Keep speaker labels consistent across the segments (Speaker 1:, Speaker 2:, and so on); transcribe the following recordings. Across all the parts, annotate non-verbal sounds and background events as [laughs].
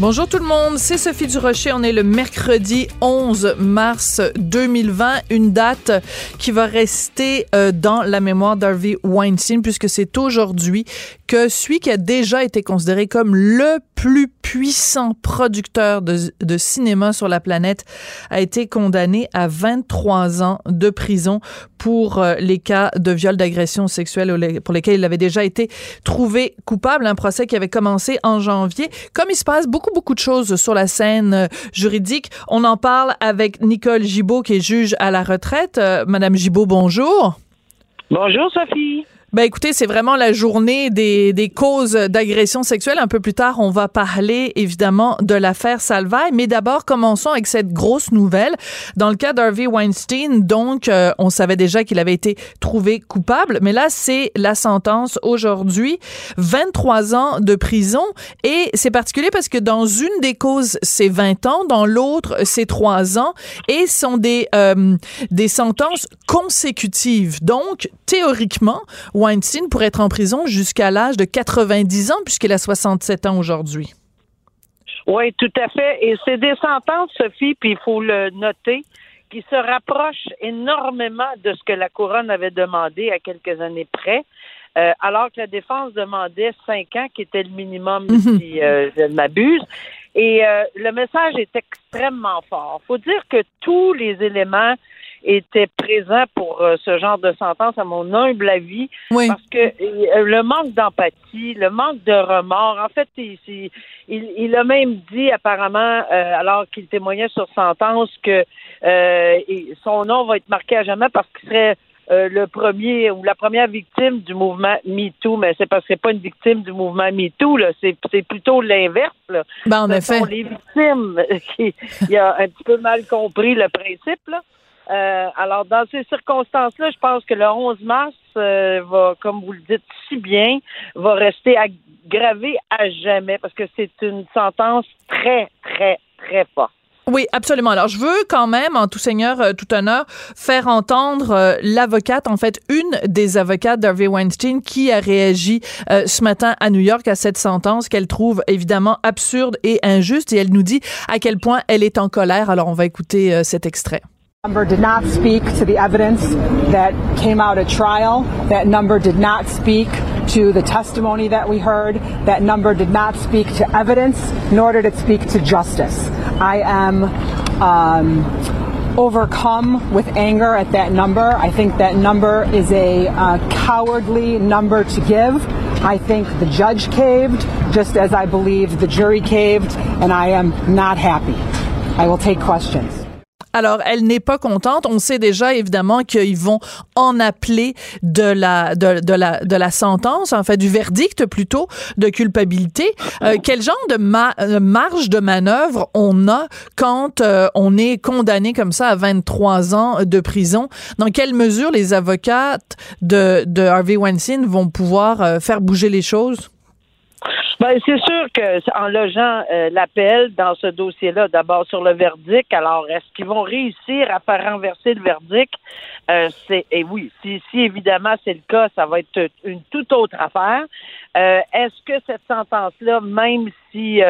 Speaker 1: Bonjour tout le monde, c'est Sophie Durocher. On est le mercredi 11 mars 2020, une date qui va rester euh, dans la mémoire d'Harvey Weinstein puisque c'est aujourd'hui que celui qui a déjà été considéré comme le plus puissant producteur de, cinéma sur la planète a été condamné à 23 ans de prison pour euh, les cas de viol d'agression sexuelle pour lesquels il avait déjà été trouvé coupable. Un procès qui avait commencé en janvier. Comme il se passe beaucoup, beaucoup de choses sur la scène euh, juridique, on en parle avec Nicole Gibault, qui est juge à la retraite. Euh, Madame Gibault, bonjour.
Speaker 2: Bonjour, Sophie.
Speaker 1: Ben écoutez, c'est vraiment la journée des, des causes d'agression sexuelle. Un peu plus tard, on va parler évidemment de l'affaire Salvaille, mais d'abord commençons avec cette grosse nouvelle. Dans le cas d'Harvey Weinstein, donc euh, on savait déjà qu'il avait été trouvé coupable, mais là c'est la sentence aujourd'hui, 23 ans de prison et c'est particulier parce que dans une des causes c'est 20 ans, dans l'autre c'est 3 ans et sont des euh, des sentences consécutives. Donc théoriquement Weinstein pourrait être en prison jusqu'à l'âge de 90 ans, puisqu'il a 67 ans aujourd'hui.
Speaker 2: Oui, tout à fait. Et c'est des sentences, Sophie, puis il faut le noter, qui se rapprochent énormément de ce que la couronne avait demandé à quelques années près. Euh, alors que la défense demandait cinq ans, qui était le minimum, mhm. si euh, je ne m'abuse. Et euh, le message est extrêmement fort. Il faut dire que tous les éléments était présent pour euh, ce genre de sentence, à mon humble avis, parce que euh, le manque d'empathie, le manque de remords, en fait, il, il, a même dit apparemment, euh, alors qu'il témoignait sur sentence, que son nom va être marqué à jamais parce qu'il serait le premier ou la première victime du mouvement MeToo, mais c'est parce que c'est pas une victime du mouvement MeToo, là, c'est, c'est plutôt l'inverse. Là.
Speaker 1: Ben, en effet.
Speaker 2: sont les victimes [laughs] qui il a un petit peu mal compris le principe. Là. Euh, alors, dans ces circonstances-là, je pense que le 11 mars euh, va, comme vous le dites si bien, va rester aggravé à jamais parce que c'est une sentence très, très, très forte.
Speaker 1: Oui, absolument. Alors, je veux quand même, en tout seigneur, euh, tout honneur, faire entendre l'avocate, en fait, une des avocates d'Harvey Weinstein qui a réagi ce matin à New York à cette sentence qu'elle trouve évidemment absurde et injuste et elle nous dit à quel point elle est en colère. Alors, on va écouter cet extrait.
Speaker 3: Number did not speak to the evidence that came out at trial. That number did not speak to the testimony that we heard. That number did not speak to evidence, nor did it speak to justice. I am um, overcome with anger at that number. I think that number is a uh, cowardly number to give. I think the judge caved, just as I believe the jury caved, and I am not happy. I will take questions.
Speaker 1: Alors, elle n'est pas contente. On sait déjà, évidemment, qu'ils vont en appeler de la, de, de, la, de la sentence, en fait, du verdict plutôt, de culpabilité. Euh, quel genre de euh, marge de manœuvre on a quand euh, on est condamné comme ça à 23 ans de prison? Dans quelle mesure les avocates de, de Harvey Weinstein vont pouvoir faire bouger les choses?
Speaker 2: Ben, c'est sûr que en logeant euh, l'appel dans ce dossier-là, d'abord sur le verdict, alors est-ce qu'ils vont réussir à faire renverser le verdict? Euh, c'est et oui, si, si évidemment c'est le cas, ça va être une toute autre affaire. Euh, est-ce que cette sentence-là, même si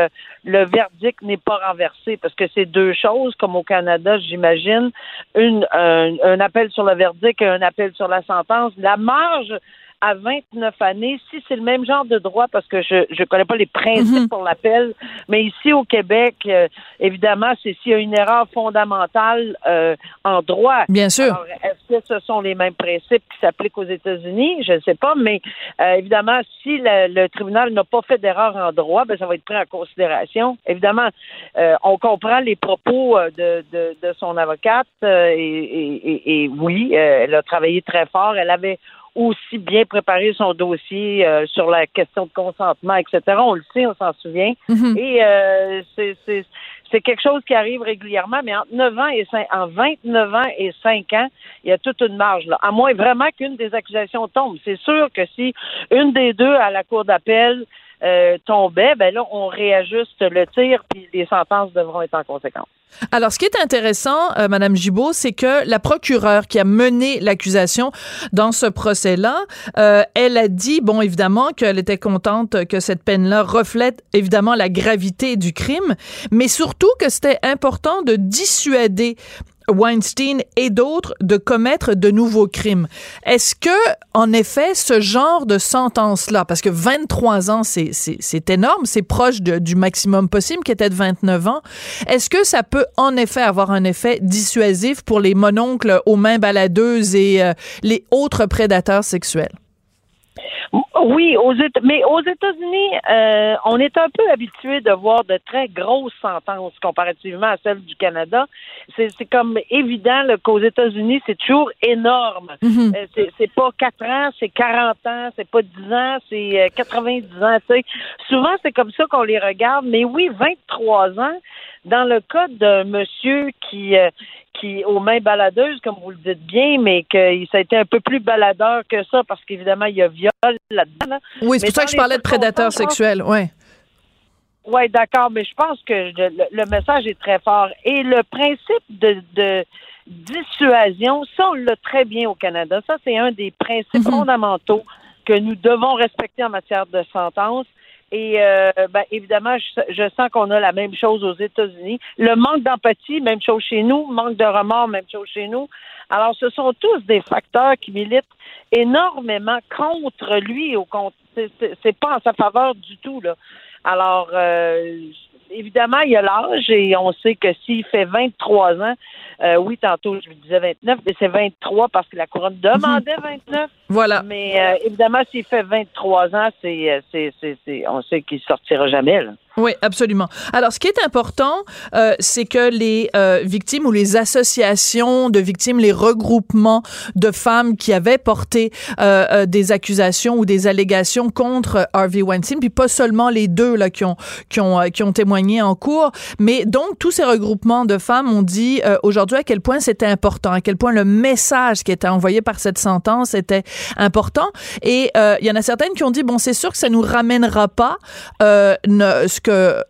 Speaker 2: le verdict n'est pas renversé, parce que c'est deux choses, comme au Canada, j'imagine, une un, un appel sur le verdict et un appel sur la sentence, la marge à 29 années, si c'est le même genre de droit, parce que je ne connais pas les principes mhm. pour l'appel, mais ici au Québec, euh, évidemment, c'est s'il y a une erreur fondamentale euh, en droit.
Speaker 1: Bien sûr.
Speaker 2: Est-ce que ce sont les mêmes principes qui s'appliquent aux États-Unis? Je ne sais pas, mais euh, évidemment, si le, tribunal n'a pas fait d'erreur en droit, ben, ça va être pris en considération. Évidemment, on comprend les propos de, de, de son avocate et, et, et, oui, elle a travaillé très fort. Elle avait aussi bien préparé son dossier euh, sur la question de consentement, etc. On le sait, on s'en souvient.
Speaker 1: Mhm.
Speaker 2: Et euh, c'est, c'est, c'est quelque chose qui arrive régulièrement, mais entre 9 ans et 5, en 29 ans et 5 ans, il y a toute une marge là. À moins vraiment qu'une des accusations tombe. C'est sûr que si une des deux à la cour d'appel euh, tombait, ben là, on réajuste le tir, puis les sentences devront être en conséquence.
Speaker 1: Alors, ce qui est intéressant, euh, Madame Gibault, c'est que la procureure qui a mené l'accusation dans ce procès-là, euh, elle a dit, bon, évidemment, qu'elle était contente que cette peine-là reflète évidemment la gravité du crime, mais surtout que c'était important de dissuader Weinstein et d'autres de commettre de nouveaux crimes. Est-ce que, en effet, ce genre de sentence-là, parce que 23 ans, c'est, énorme, c'est proche du maximum possible qui était de 29 ans, est-ce que ça peut en effet avoir un effet dissuasif pour les mononcles aux mains baladeuses et euh, les autres prédateurs sexuels?
Speaker 2: Oui, aux mais aux États-Unis, euh, on est un peu habitué de voir de très grosses sentences comparativement à celles du Canada. C'est comme évident qu'aux États-Unis, c'est toujours énorme.
Speaker 1: Mhm.
Speaker 2: euh, c'est pas 4 ans, c'est 40 ans, c'est pas 10 ans, c'est euh, 90 ans. sais. Souvent, c'est comme ça qu'on les regarde. Mais oui, 23 ans, dans le cas d'un monsieur qui, euh, qui aux mains baladeuses, comme vous le dites bien, mais que ça a été un peu plus baladeur que ça parce qu'évidemment il y a viol là-dedans.
Speaker 1: Oui, c'est pour ça que je parlais de prédateurs sexuels, ouais.
Speaker 2: Oui, d'accord, mais je pense que le, message est très fort. Et le principe de, de dissuasion, ça, on l'a très bien au Canada. Ça, c'est un des principes mhm. fondamentaux que nous devons respecter en matière de sentence. Et euh, ben, évidemment, je, sens qu'on a la même chose aux États-Unis. Le manque d'empathie, même chose chez nous. Manque de remords, même chose chez nous. Alors, ce sont tous des facteurs qui militent énormément contre lui. Au c'est pas en sa faveur du tout là. Alors, euh, évidemment, il y a l'âge et on sait que s'il fait 23 ans, euh, oui, tantôt je vous disais 29, mais c'est 23 parce que la couronne demandait 29. [laughs]
Speaker 1: Voilà.
Speaker 2: Mais euh, évidemment, s'il fait 23 ans, c'est, c'est, c'est, on sait qu'il sortira jamais. Là.
Speaker 1: Oui, absolument. Alors, ce qui est important, euh, c'est que les euh, victimes ou les associations de victimes, les regroupements de femmes qui avaient porté euh, euh des accusations ou des allégations contre Harvey Weinstein, puis pas seulement les deux là qui ont qui ont euh, qui ont témoigné en cours, mais donc tous ces regroupements de femmes ont dit euh, aujourd'hui à quel point c'était important, à quel point le message qui était envoyé par cette sentence était important. Et il y en a certaines qui ont dit bon, c'est sûr que ça nous ramènera pas ce que que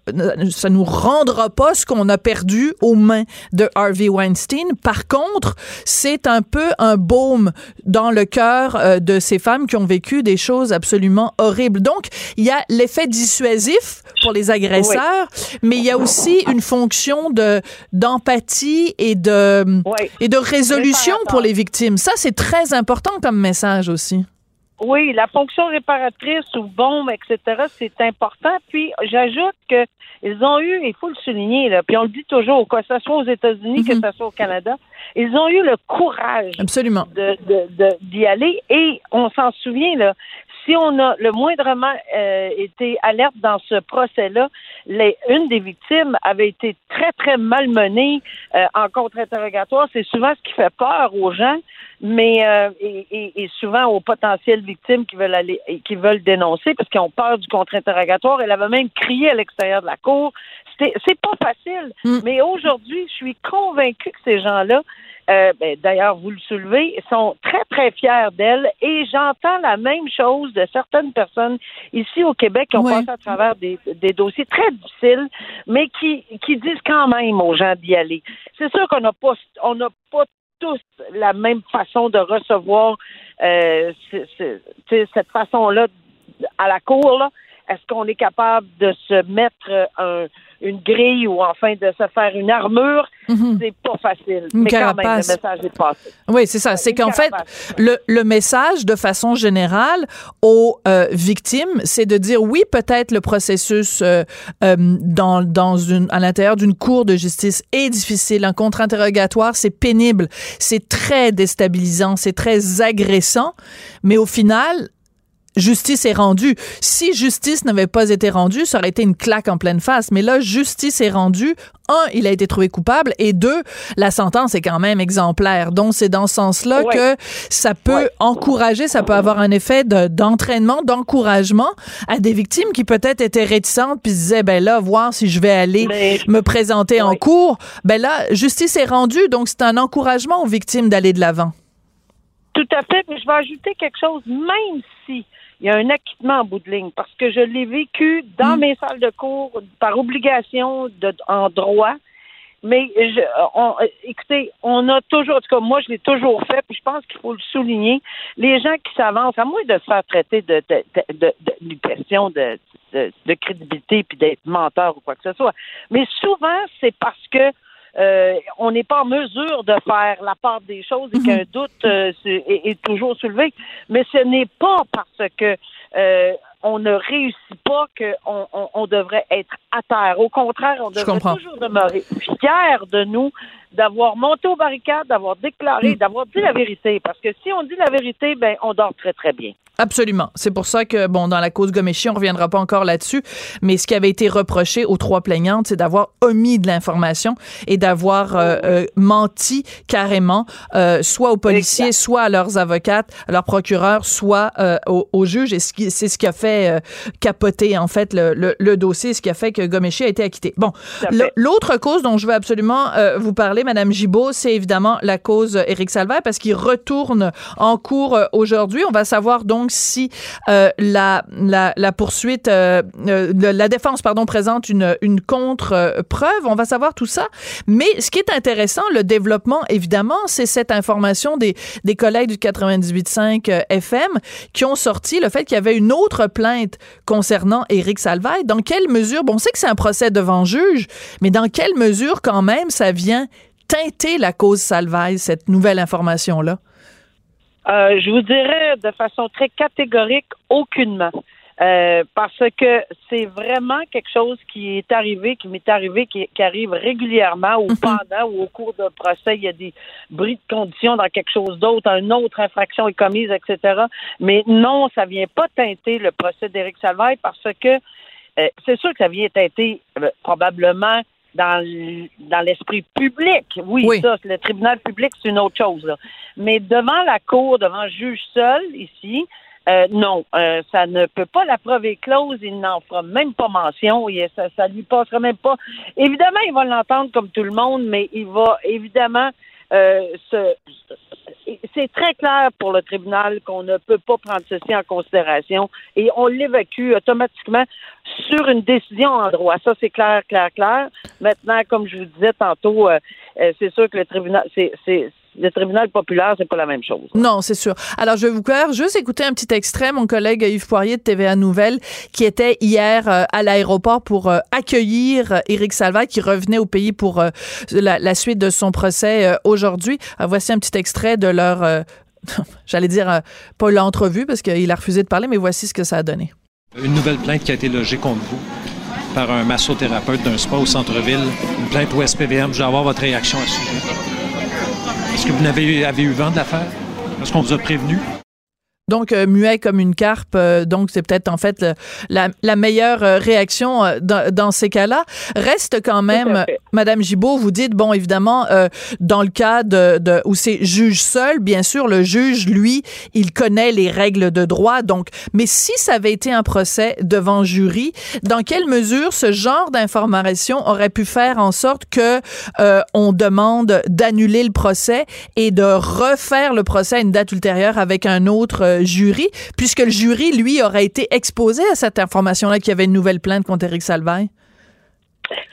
Speaker 1: ça nous rendra pas ce qu'on a perdu aux mains de Harvey Weinstein. Par contre, c'est un peu un baume dans le cœur euh, de ces femmes qui ont vécu des choses absolument horribles. Donc, il y a l'effet dissuasif pour les agresseurs, mais il y a aussi une fonction de d'empathie et de et de résolution pour les victimes. Ça, c'est très important comme message aussi.
Speaker 2: Oui, la fonction réparatrice ou bombe, etc., c'est important. Puis j'ajoute que ils ont eu, il faut le souligner, là, puis on le dit toujours, que ce soit aux États-Unis, que mhm. ce soit au Canada, ils ont eu le courage
Speaker 1: Absolument.
Speaker 2: de, de, d'y aller. Et on s'en souvient, là, si on a le moindrement euh, été alerte dans ce procès-là, une des victimes avait été très, très malmenée euh, en contre-interrogatoire. C'est souvent ce qui fait peur aux gens, mais euh, et, souvent aux potentielles victimes qui veulent aller, qui veulent dénoncer parce qu'ils ont peur du contre-interrogatoire. Elle avait même crié à l'extérieur de la cour. C'est pas facile, mm. mais aujourd'hui, je suis convaincue que ces gens-là euh, ben, d'ailleurs, vous le soulevez, sont très, très fiers d'elle et j'entends la même chose de certaines personnes ici au Québec qui ont passé à travers des, dossiers très difficiles, mais qui, qui disent quand même aux gens d'y aller. C'est sûr qu'on n'a pas, on n'a pas tous la même façon de recevoir euh, cette façon-là à la cour. Là. Est-ce qu'on est capable de se mettre un, une grille ou enfin de se faire une armure? Mhm. C'est pas facile. mais quand même, le message est passé.
Speaker 1: Oui, c'est ça. C'est qu'en fait, le, le, message, de façon générale, aux euh, victimes, c'est de dire oui, peut-être le processus euh, euh, dans, dans une, à l'intérieur d'une cour de justice est difficile. Un contre-interrogatoire, c'est pénible, c'est très déstabilisant, c'est très agressant, mais au final, justice est rendue. Si justice n'avait pas été rendue, ça aurait été une claque en pleine face. Mais là, justice est rendue. Un, il a été trouvé coupable. Et deux, la sentence est quand même exemplaire. Donc, c'est dans ce sens-là que ça peut encourager, ça peut avoir un effet d'entraînement, d'encouragement à des victimes qui peut-être étaient réticentes puis se disaient, ben là, voir si je vais aller me présenter en cours. Ben là, justice est rendue. Donc, c'est un encouragement aux victimes d'aller de l'avant.
Speaker 2: Tout à fait, mais je vais ajouter quelque chose, même il y a un acquittement en bout de ligne, parce que je l'ai vécu dans mm. mes salles de cours par obligation de, en droit. Mais je, on, écoutez, on a toujours, en tout cas, moi, je l'ai toujours fait, puis je pense qu'il faut le souligner. Les gens qui s'avancent, à moins de se faire traiter de, de, de, de, question de, de, crédibilité puis d'être menteur ou quoi que ce soit. Mais souvent, c'est parce que euh, on n'est pas en mesure de faire la part des choses et qu'un mhm. doute euh, est, toujours soulevé. Mais ce n'est pas parce que euh, on ne réussit pas qu'on on, devrait être à terre. Au contraire, on devrait toujours demeurer fier de nous, d'avoir monté aux barricades, d'avoir déclaré, mm. d'avoir dit la vérité. Parce que si on dit la vérité, ben on dort très très bien.
Speaker 1: Absolument. C'est pour ça que, bon, dans la cause Goméchi, on reviendra pas encore là-dessus, mais ce qui avait été reproché aux trois plaignantes, c'est d'avoir omis de l'information et d'avoir euh, euh, menti carrément, euh, soit aux policiers, soit à leurs avocates, à leurs procureurs, soit aux, juges. Et c'est ce qui a fait capoter, en fait, le, le, dossier, ce qui a fait que Goméchi a été acquitté. Bon, l'autre cause dont je veux absolument vous parler, Madame Gibault, c'est évidemment la cause Éric Salvaire, parce qu'il retourne en cours aujourd'hui. On va savoir donc si euh, la, la, poursuite, euh, euh, la défense, pardon, présente une, une contre-preuve. On va savoir tout ça. Mais ce qui est intéressant, le développement, évidemment, c'est cette information des, des collègues du 98.5 FM qui ont sorti le fait qu'il y avait une autre plainte concernant Éric Salvaille. Dans quelle mesure, bon, on sait que c'est un procès devant juge, mais dans quelle mesure, quand même, ça vient teinter la cause Salvaille, cette nouvelle information-là?
Speaker 2: Euh, je vous dirais de façon très catégorique, aucunement. Euh, parce que c'est vraiment quelque chose qui est arrivé, qui m'est arrivé, qui, arrive régulièrement ou mhm. pendant ou au cours d'un procès, il y a des bris de conditions dans quelque chose d'autre, une autre infraction est commise, etc. Mais non, ça vient pas teinter le procès d'Éric Salvaille parce que euh, c'est sûr que ça vient teinter probablement dans, dans l'esprit public. Oui, ça, le tribunal public, c'est une autre chose. Mais devant la cour, devant le juge seul, ici, euh, non, euh, ça ne peut pas. La preuve est close. Il n'en fera même pas mention. Ça, ça lui passera même pas. Évidemment, il va l'entendre comme tout le monde, mais il va évidemment euh, c'est très clair pour le tribunal qu'on ne peut pas prendre ceci en considération et on l'évacue automatiquement sur une décision en droit. Ça, c'est clair, clair, clair. Maintenant, comme je vous disais tantôt, euh, euh, c'est sûr que le tribunal, c'est, le tribunal populaire, c'est pas la même chose.
Speaker 1: Non, c'est sûr. Alors, je vais vous faire juste écouter un petit extrait. Mon collègue Yves Poirier de TVA Nouvelle, qui était hier euh, à l'aéroport pour euh, accueillir euh, Éric Salva, qui revenait au pays pour la, suite de son procès aujourd'hui. voici un petit extrait de leur, [laughs] j'allais dire, pas l'entrevue, parce qu'il a refusé de parler, mais voici ce que ça a donné.
Speaker 4: Une nouvelle plainte qui a été logée contre vous par un massothérapeute d'un spa au centre-ville, une plainte au SPVM. Je vais avoir votre réaction à ce sujet. Est-ce que vous avez, eu vent de l'affaire? Est-ce qu'on vous a prévenu?
Speaker 1: Donc, euh, muet comme une carpe, euh, donc c'est peut-être en fait la, la, meilleure euh, réaction dans, dans, ces cas-là. Reste quand même, Madame Gibault, vous dites, bon, évidemment, dans le cas de, de où c'est juge seul, bien sûr, le juge, lui, il connaît les règles de droit. Donc, mais si ça avait été un procès devant jury, dans quelle mesure ce genre d'information aurait pu faire en sorte que on demande d'annuler le procès et de refaire le procès à une date ultérieure avec un autre jury, puisque le jury, lui, aurait été exposé à cette information-là qu'il y avait une nouvelle plainte contre Éric Salvaille?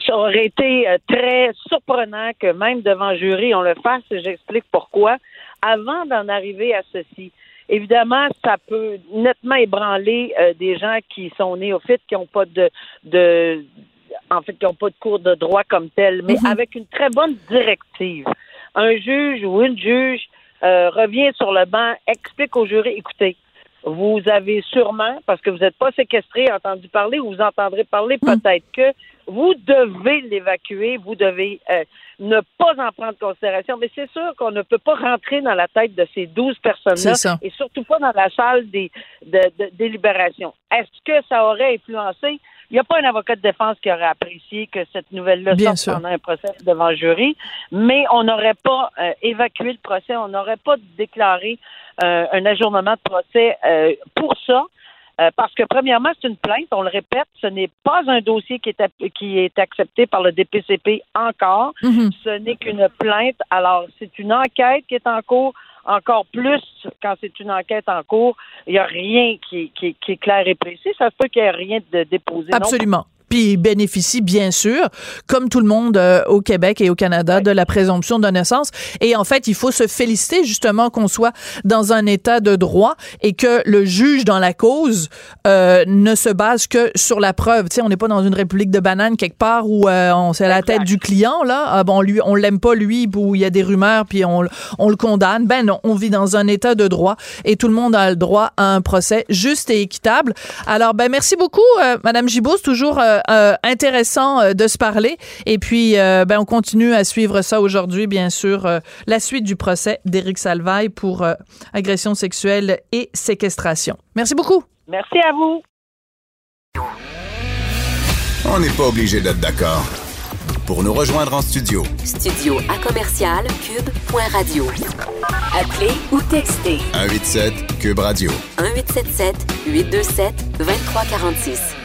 Speaker 2: Ça aurait été euh, très surprenant que même devant jury, on le fasse. J'explique pourquoi. Avant d'en arriver à ceci, évidemment, ça peut nettement ébranler euh, des gens qui sont néophytes, qui n'ont pas de, de en fait, qui n'ont pas de cours de droit comme tel, mais mm-hmm. avec une très bonne directive. Un juge ou une juge euh, revient sur le banc, explique au jury, écoutez, vous avez sûrement, parce que vous n'êtes pas séquestré, entendu parler, ou vous entendrez parler
Speaker 1: Hmm.
Speaker 2: peut-être que vous devez l'évacuer, vous devez euh, ne pas en prendre considération. Mais c'est sûr qu'on ne peut pas rentrer dans la tête de ces 12
Speaker 1: C'est
Speaker 2: personnes-là et surtout pas dans la salle des de, de- délibération. Est-ce que ça aurait influencé? Il n'y a pas un avocat de défense qui aurait apprécié que cette nouvelle-là sorte pendant un procès devant le jury, mais on n'aurait pas euh, évacué le procès, on n'aurait pas déclaré euh, un ajournement de procès euh, pour ça. Euh, parce que premièrement, c'est une plainte, on le répète, ce n'est pas un dossier qui est, qui est accepté par le DPCP encore.
Speaker 1: Mhm.
Speaker 2: Ce n'est qu'une plainte. Alors, c'est une enquête qui est en cours. Encore plus quand c'est une enquête en cours, il n'y a rien qui, qui- est clair et précis. Ça se peut qu'il n'y ait rien de déposé.
Speaker 1: Absolument. Puis il bénéficie bien sûr, comme tout le monde euh, au Québec et au Canada, de la présomption d'innocence. Et en fait, il faut se féliciter justement qu'on soit dans un état de droit et que le juge dans la cause euh, ne se base que sur la preuve. Tu sais, on n'est pas dans une république de bananes quelque part où euh, on c'est à la tête du client là. Ah, bon, lui, on l'aime pas lui, où il y a des rumeurs puis on, on le condamne. Ben non, on vit dans un état de droit et tout le monde a le droit à un procès juste et équitable. Alors, ben merci beaucoup, euh, Madame Gibault, toujours euh, intéressant euh, de se parler. Et puis, euh, ben on continue à suivre ça aujourd'hui, bien sûr, euh, la suite du procès d'Éric Salvaille pour euh, agression sexuelle et séquestration. Merci beaucoup.
Speaker 2: Merci à vous.
Speaker 5: On n'est pas obligé d'être d'accord. Pour nous rejoindre en studio,
Speaker 6: Studio à commercial cube.radio. Appelez ou textez
Speaker 5: 187 Cube Radio.
Speaker 6: 1877 827 2346.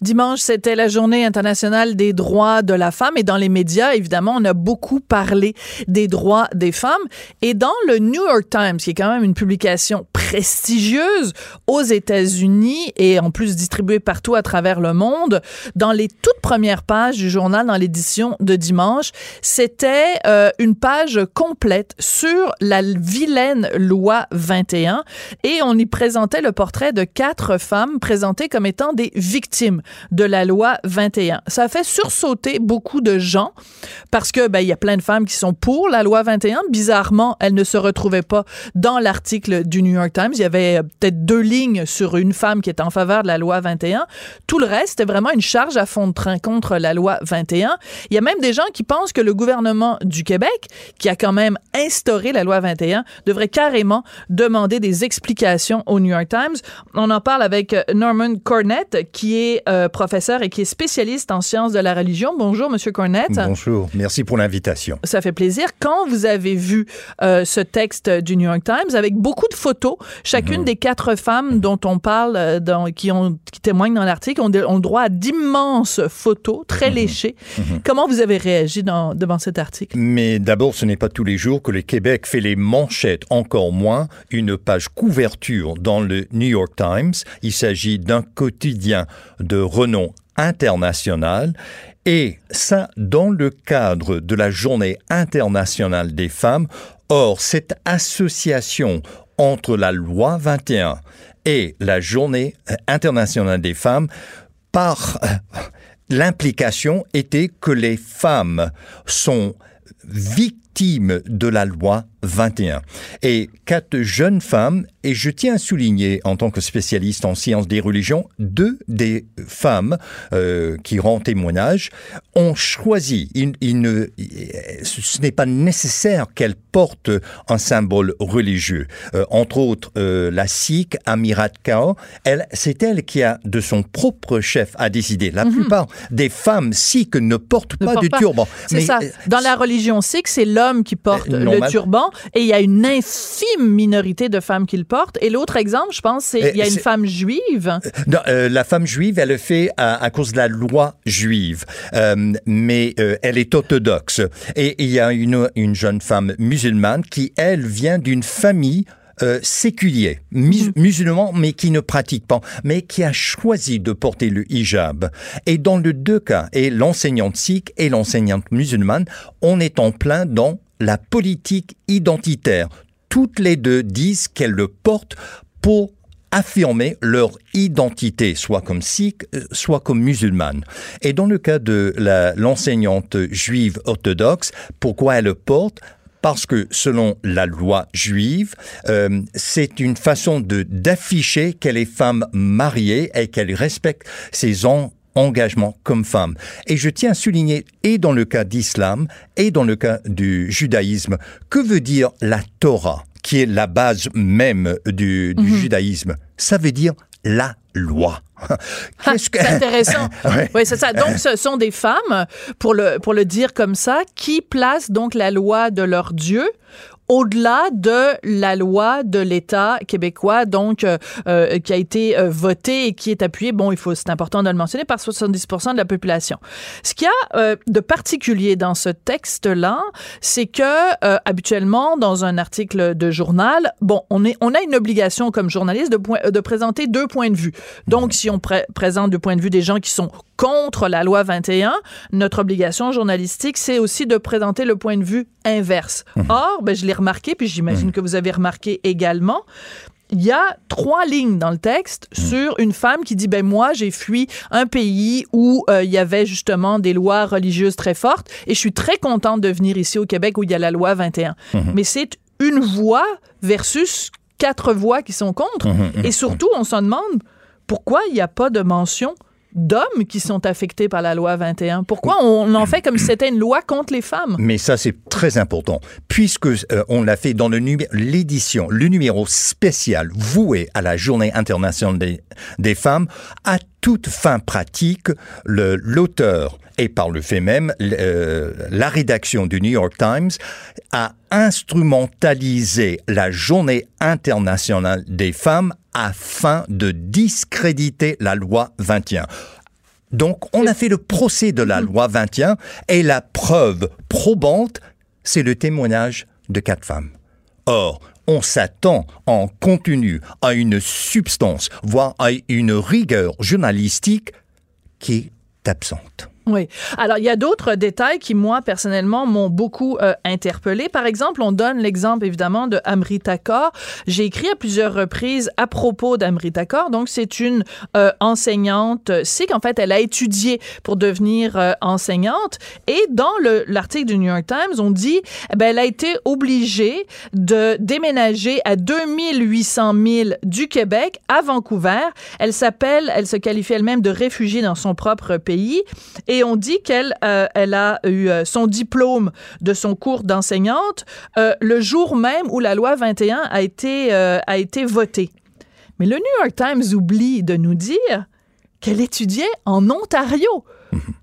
Speaker 1: Dimanche, c'était la journée internationale des droits de la femme. Et dans les médias, évidemment, on a beaucoup parlé des droits des femmes. Et dans le New York Times, qui est quand même une publication prestigieuse aux États-Unis et en plus distribuée partout à travers le monde, dans les toutes premières pages du journal, dans l'édition de dimanche, c'était euh, une page complète sur la vilaine loi 21 et on y présentait le portrait de quatre femmes présentées comme étant des victimes de la loi 21. Ça a fait sursauter beaucoup de gens parce que ben il y a plein de femmes qui sont pour la loi 21. Bizarrement, elles ne se retrouvaient pas dans l'article du New York Times. Il y avait peut-être deux lignes sur une femme qui était en faveur de la loi 21. Tout le reste, c'était vraiment une charge à fond de train contre la loi 21. Il y a même des gens qui pensent que le gouvernement du Québec, qui a quand même instauré la loi 21, devrait carrément demander des explications au New York Times. On en parle avec Norman Cornett, qui est euh, professeur et qui est spécialiste en sciences de la religion. Bonjour, Monsieur Cornett.
Speaker 7: Bonjour, merci pour l'invitation.
Speaker 1: Ça fait plaisir. Quand vous avez vu euh, ce texte du New York Times avec beaucoup de photos, chacune des quatre femmes dont on parle, euh, dans- qui, ont, qui témoignent dans l'article, ont, ont droit à d'immenses photos très léchées. Comment vous avez réagi dans- devant cet article?
Speaker 7: Mais d'abord, ce n'est pas tous les jours que le Québec fait les manchettes, encore moins une page couverture dans le New York Times. Il s'agit d'un quotidien de renom international et ça dans le cadre de la journée internationale des femmes. Or, cette association entre la loi 21 et la journée internationale des femmes par euh, l'implication était que les femmes sont victimes de la loi 21. Et quatre jeunes femmes, et je tiens à souligner en tant que spécialiste en sciences des religions, deux des femmes euh, qui rendent témoignage ont choisi, ne, ce n'est pas nécessaire qu'elles portent un symbole religieux. Euh, entre autres, euh, la Sikh Amirat Kaur, elle, c'est elle qui a, de son propre chef, a décidé. La plupart des femmes Sikhs ne portent
Speaker 1: Ne
Speaker 7: pas
Speaker 1: porte
Speaker 7: de
Speaker 1: pas.
Speaker 7: turban.
Speaker 1: C'est
Speaker 7: Mais,
Speaker 1: ça. Dans la religion sikh, c'est l'homme qui porte le turban et il y a une infime minorité de femmes qui le portent. Et l'autre exemple, je pense, c'est
Speaker 7: Euh,
Speaker 1: il y a une femme juive.
Speaker 7: Non, euh, la femme juive, elle le fait à, à cause de la loi juive, Euh, mais euh, elle est orthodoxe. Et il y a une, une jeune femme musulmane qui, elle, vient d'une famille euh, séculier, mus- musulman, mais qui ne pratique pas, mais qui a choisi de porter le hijab. Et dans les deux cas, et l'enseignante sikh et l'enseignante musulmane, on est en plein dans la politique identitaire. Toutes les deux disent qu'elles le portent pour affirmer leur identité, soit comme sikh, euh, soit comme musulmane. Et dans le cas de l'enseignante juive orthodoxe, pourquoi elle le porte? Parce que selon la loi juive, euh, c'est une façon d'afficher qu'elle est femme mariée et qu'elle respecte ses engagements comme femme. Et je tiens à souligner, et dans le cas d'islam, et dans le cas du judaïsme, que veut dire la Torah, qui est la base même du, du judaïsme? Ça veut dire la loi. [laughs]
Speaker 1: Que... C'est intéressant. [laughs]
Speaker 7: Ouais.
Speaker 1: Oui, c'est ça. Donc, ce sont des femmes, pour le, pour le dire comme ça, qui placent donc la loi de leur Dieu au-delà de la loi de l'État québécois, donc euh, euh, qui a été euh, votée et qui est appuyée. Bon, il faut, c'est important de le mentionner par 70% de la population. Ce qu'il y a euh, de particulier dans ce texte-là, c'est que euh, habituellement, dans un article de journal, bon, on est, on a une obligation comme journaliste de, point- de présenter deux points de vue. Donc, si on pré- présente du point de vue des gens qui sont contre la loi 21, notre obligation journalistique, c'est aussi de présenter le point de vue inverse. Or, ben, je l'ai remarqué, puis j'imagine que vous avez remarqué également, il y a trois lignes dans le texte sur une femme qui dit ben moi j'ai fui un pays où euh, il y avait justement des lois religieuses très fortes et je suis très contente de venir ici au Québec où il y a la loi 21. Mais c'est une voix versus quatre voix qui sont contre et surtout on se demande pourquoi il n'y a pas de mention d'hommes qui sont affectés par la loi 21. Pourquoi on en fait comme si c'était une loi contre les femmes?
Speaker 7: Mais ça, c'est très important, puisque euh, on l'a fait dans l'édition, le numéro spécial voué à la Journée internationale des, femmes, à toute fin pratique, l'auteur et par le fait même, euh, la rédaction du New York Times a instrumentalisé la Journée internationale des femmes afin de discréditer la loi 21. Donc, on a fait le procès de la loi 21 et la preuve probante, c'est le témoignage de quatre femmes. Or, on s'attend en contenu à une substance, voire à une rigueur journalistique qui est absente.
Speaker 1: Oui. Alors, il y a d'autres détails qui, moi, personnellement, m'ont beaucoup euh, interpellé. Par exemple, on donne l'exemple, évidemment, de Amrita Kaur. J'ai écrit à plusieurs reprises à propos d'Amrita Kaur. Donc, c'est une euh, enseignante sikh. En fait, elle a étudié pour devenir euh, enseignante. Et dans le- l'article du New York Times, on dit, eh ben, elle a été obligée de déménager à 2800 000 du Québec à Vancouver. Elle s'appelle, elle se qualifie elle-même de réfugiée dans son propre pays. On dit qu'elle euh, a eu euh, son diplôme de son cours d'enseignante euh, le jour même où la loi 21 a été, a été votée. Mais le New York Times oublie de nous dire qu'elle étudiait en Ontario.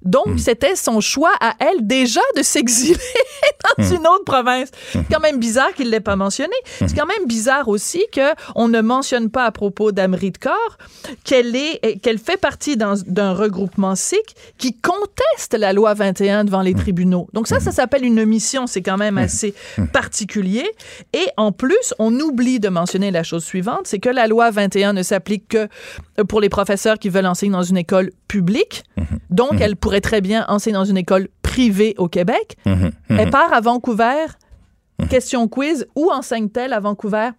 Speaker 1: Donc, c'était son choix à elle déjà de s'exiler [laughs] dans une autre province. C'est quand même bizarre qu'il ne l'ait pas mentionné. C'est quand même bizarre aussi qu'on ne mentionne pas à propos d'Amrit Kaur qu'elle est, qu'elle fait partie d'un regroupement sikh qui conteste la loi 21 devant les tribunaux. Donc ça, ça s'appelle une omission. C'est quand même assez particulier. Et en plus, on oublie de mentionner la chose suivante, c'est que la loi 21 ne s'applique que pour les professeurs qui veulent enseigner dans une école publique. Donc, elle pourrait très bien enseigner dans une école privée au Québec. Elle part à Vancouver. Question quiz. Où enseigne-t-elle à Vancouver?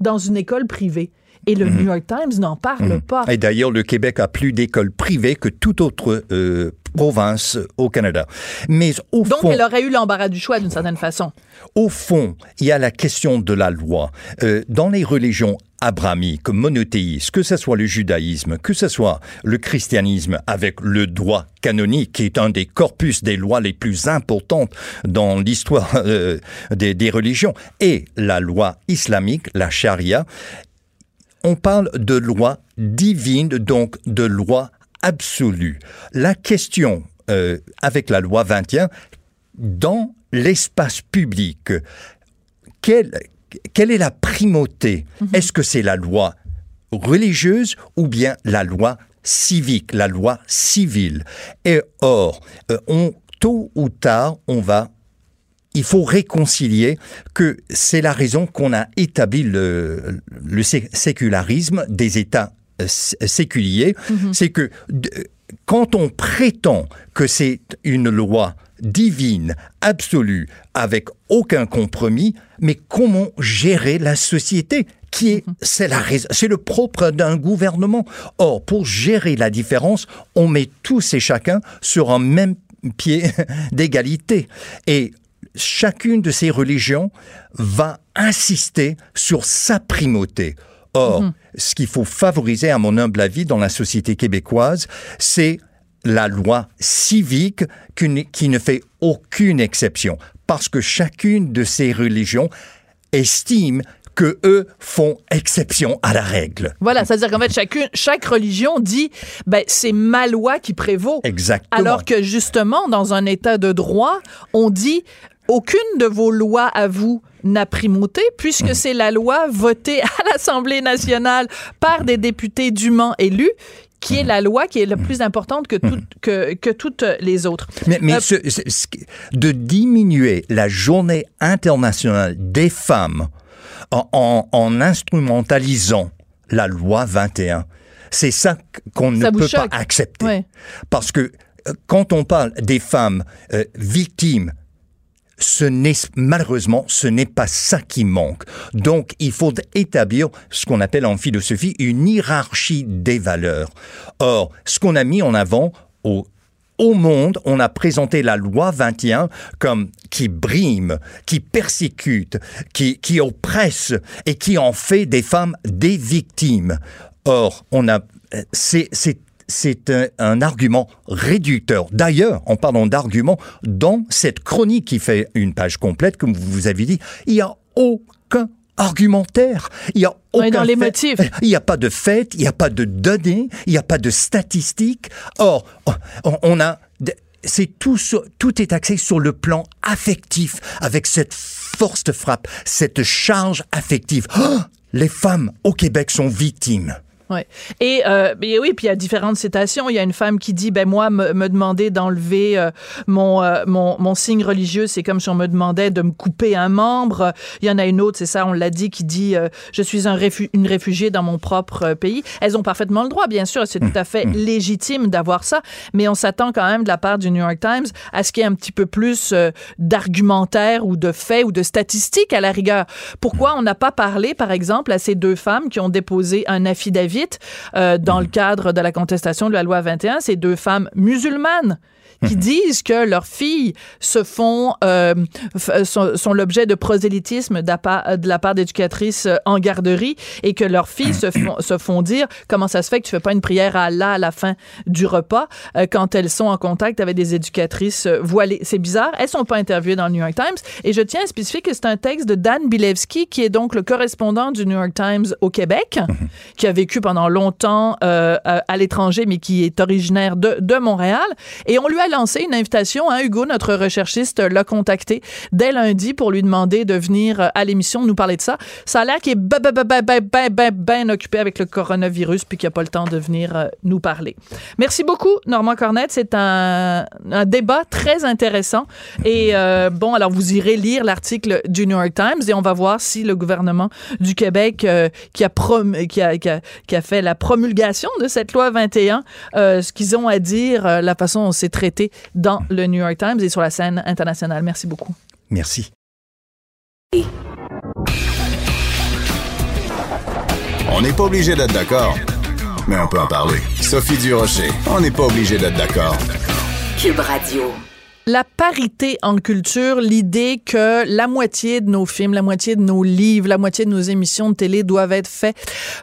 Speaker 1: Dans une école privée. Et le New York Times n'en parle pas.
Speaker 7: Et d'ailleurs, le Québec a plus d'écoles privées que toute autre euh, province au Canada. Mais au
Speaker 1: Donc,
Speaker 7: fond,
Speaker 1: elle aurait eu l'embarras du choix d'une certaine façon.
Speaker 7: Au fond, il y a la question de la loi. Euh, dans les religions abrahamiques, monothéistes, que ce soit le judaïsme, que ce soit le christianisme avec le droit canonique, qui est un des corpus des lois les plus importantes dans l'histoire euh, des, des religions, et la loi islamique, la charia, on parle de loi divine, donc de loi absolue. La question euh, avec la loi 21, dans l'espace public, quelle, quelle est la primauté? Est-ce que c'est la loi religieuse ou bien la loi civique, la loi civile? Et or, euh, on, tôt ou tard, on va il faut réconcilier que c'est la raison qu'on a établi le, le sé- sécularisme des États euh, séculiers, c'est que quand on prétend que c'est une loi divine, absolue, avec aucun compromis, mais comment gérer la société qui est, c'est la raison, c'est le propre d'un gouvernement. Or, pour gérer la différence, on met tous et chacun sur un même pied [laughs] d'égalité. Et chacune de ces religions va insister sur sa primauté. Or,
Speaker 1: Mhm.
Speaker 7: ce qu'il faut favoriser, à mon humble avis, dans la société québécoise, c'est la loi civique qui ne- qui ne fait aucune exception, parce que chacune de ces religions estime que eux font exception à la règle.
Speaker 1: Voilà, c'est-à-dire qu'en fait, chacune, chaque religion dit, ben, c'est ma loi qui prévaut.
Speaker 7: Exactement.
Speaker 1: Alors que justement, dans un état de droit, on dit, aucune de vos lois à vous n'a primauté, puisque c'est la loi votée à l'Assemblée nationale par des députés dûment élus qui est la loi qui est la plus importante que, tout- que, que toutes les autres.
Speaker 7: Mais, mais
Speaker 1: Euh,
Speaker 7: ce- ce- ce- de diminuer la journée internationale des femmes en, en- en instrumentalisant la loi 21, c'est ça qu'on ne peut
Speaker 1: choque?
Speaker 7: pas accepter. Parce que euh, quand on parle des femmes euh, victimes, ce n'est malheureusement ce n'est pas ça qui manque. Donc il faut établir ce qu'on appelle en philosophie une hiérarchie des valeurs. Or, ce qu'on a mis en avant au au monde, on a présenté la loi 21 comme qui brime, qui persécute, qui, qui oppresse et qui en fait des femmes des victimes. Or, on a, c'est, c'est un, un argument réducteur. D'ailleurs, en parlant d'argument, dans cette chronique qui fait une page complète, comme vous avez dit, il n'y a aucun argumentaire. Il y a aucun
Speaker 1: dans les
Speaker 7: fait.
Speaker 1: motifs. [laughs]
Speaker 7: Il n'y a pas de fait, il n'y a pas de données, il n'y a pas de statistiques. Or, on- a, c'est tout, tout est axé sur le plan affectif, avec cette force de frappe, cette charge affective. Oh, les femmes au Québec sont victimes.
Speaker 1: Ouais. Et, euh, oui, puis il y a différentes citations. Il y a une femme qui dit, ben moi, me, me demander d'enlever euh, mon, euh, mon mon signe religieux, c'est comme si on me demandait de me couper un membre. Il y en a une autre, c'est ça, on l'a dit, qui dit, je suis un réfu- une réfugiée dans mon propre pays. Elles ont parfaitement le droit, bien sûr, c'est tout à fait légitime d'avoir ça, mais on s'attend quand même de la part du New York Times à ce qu'il y ait un petit peu plus d'argumentaire ou de faits ou de statistiques à la rigueur. Pourquoi on n'a pas parlé, par exemple, à ces deux femmes qui ont déposé un affidavit euh, dans le cadre de la contestation de la loi 21, ces deux femmes musulmanes qui disent que leurs filles se font euh, f- sont, sont l'objet de prosélytisme de la part, d'éducatrices euh, en garderie et que leurs filles se font, se font dire comment ça se fait que tu fais pas une prière à Allah à la fin du repas euh, quand elles sont en contact avec des éducatrices euh, voilées. C'est bizarre. Elles sont pas interviewées dans le New York Times et je tiens à spécifier que c'est un texte de Dan Bilevski qui est donc le correspondant du New York Times au Québec qui a vécu pendant longtemps euh, à, l'étranger mais qui est originaire de, de Montréal et on lui a lancé une invitation. Hein, Hugo, notre recherchiste, l'a contacté dès lundi pour lui demander de venir euh, à l'émission nous parler de ça. Ça a l'air qu'il est ben, ben, ben, ben, ben, occupé avec le coronavirus puis qu'il n'a pas le temps de venir euh, nous parler. Merci beaucoup, Normand Cornette. C'est un, un débat très intéressant. Et bon, alors vous irez lire l'article du New York Times et on va voir si le gouvernement du Québec qui, a prom- qui, a, qui, a, qui a fait la promulgation de cette loi 21, euh, ce qu'ils ont à dire, euh, la façon dont c'est traité dans le New York Times et sur la scène internationale. Merci beaucoup.
Speaker 7: Merci.
Speaker 5: On n'est pas obligé d'être d'accord, mais on peut en parler. Sophie Durocher, on n'est pas obligé d'être d'accord.
Speaker 6: Cube Radio.
Speaker 1: La parité en culture, l'idée que la moitié de nos films, la moitié de nos livres, la moitié de nos émissions de télé doivent être faits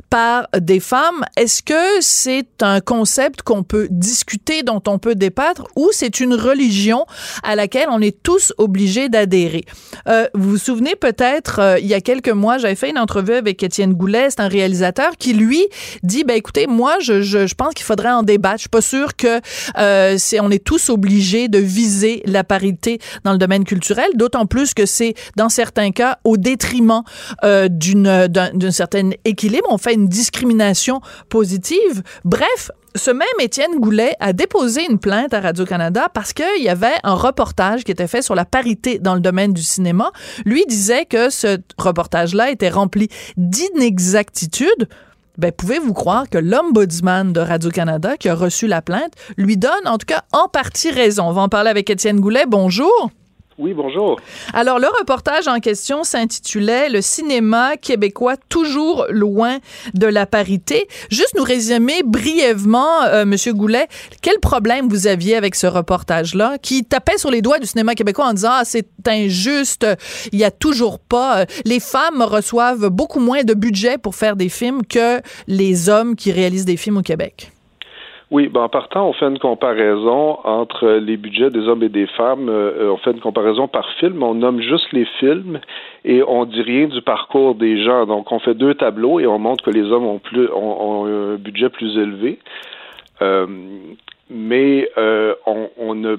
Speaker 1: par des femmes, est-ce que c'est un concept qu'on peut discuter, dont on peut débattre, ou c'est une religion à laquelle on est tous obligés d'adhérer? Euh, vous vous souvenez peut-être, euh, il y a quelques mois, j'avais fait une entrevue avec Étienne Goulet, c'est un réalisateur qui, lui, dit, ben écoutez, moi, je, je, je pense qu'il faudrait en débattre. Je suis pas sûre que euh, c'est, on est tous obligés de viser la parité dans le domaine culturel, d'autant plus que c'est, dans certains cas, au détriment euh, d'une, d'un, d'un certain équilibre. On fait une discrimination positive. Bref, ce même Étienne Goulet a déposé une plainte à Radio-Canada parce qu'il y avait un reportage qui était fait sur la parité dans le domaine du cinéma. Lui disait que ce reportage-là était rempli d'inexactitudes. Ben, pouvez-vous croire que l'ombudsman de Radio-Canada, qui a reçu la plainte, lui donne, en tout cas, en partie raison? On va en parler avec Étienne Goulet. Bonjour.
Speaker 8: Oui, bonjour.
Speaker 1: Alors, le reportage en question s'intitulait Le cinéma québécois toujours loin de la parité. Juste nous résumer brièvement, euh, Monsieur Goulet, quel problème vous aviez avec ce reportage-là qui tapait sur les doigts du cinéma québécois en disant ah, c'est injuste, il y a toujours pas. Euh, les femmes reçoivent beaucoup moins de budget pour faire des films que les hommes qui réalisent des films au Québec.
Speaker 8: Oui, ben en partant, on fait une comparaison entre les budgets des hommes et des femmes. Euh, on fait une comparaison par film. On nomme juste les films et on dit rien du parcours des gens. Donc, on fait deux tableaux et on montre que les hommes ont plus ont, un budget plus élevé. Euh, mais euh, on, on, ne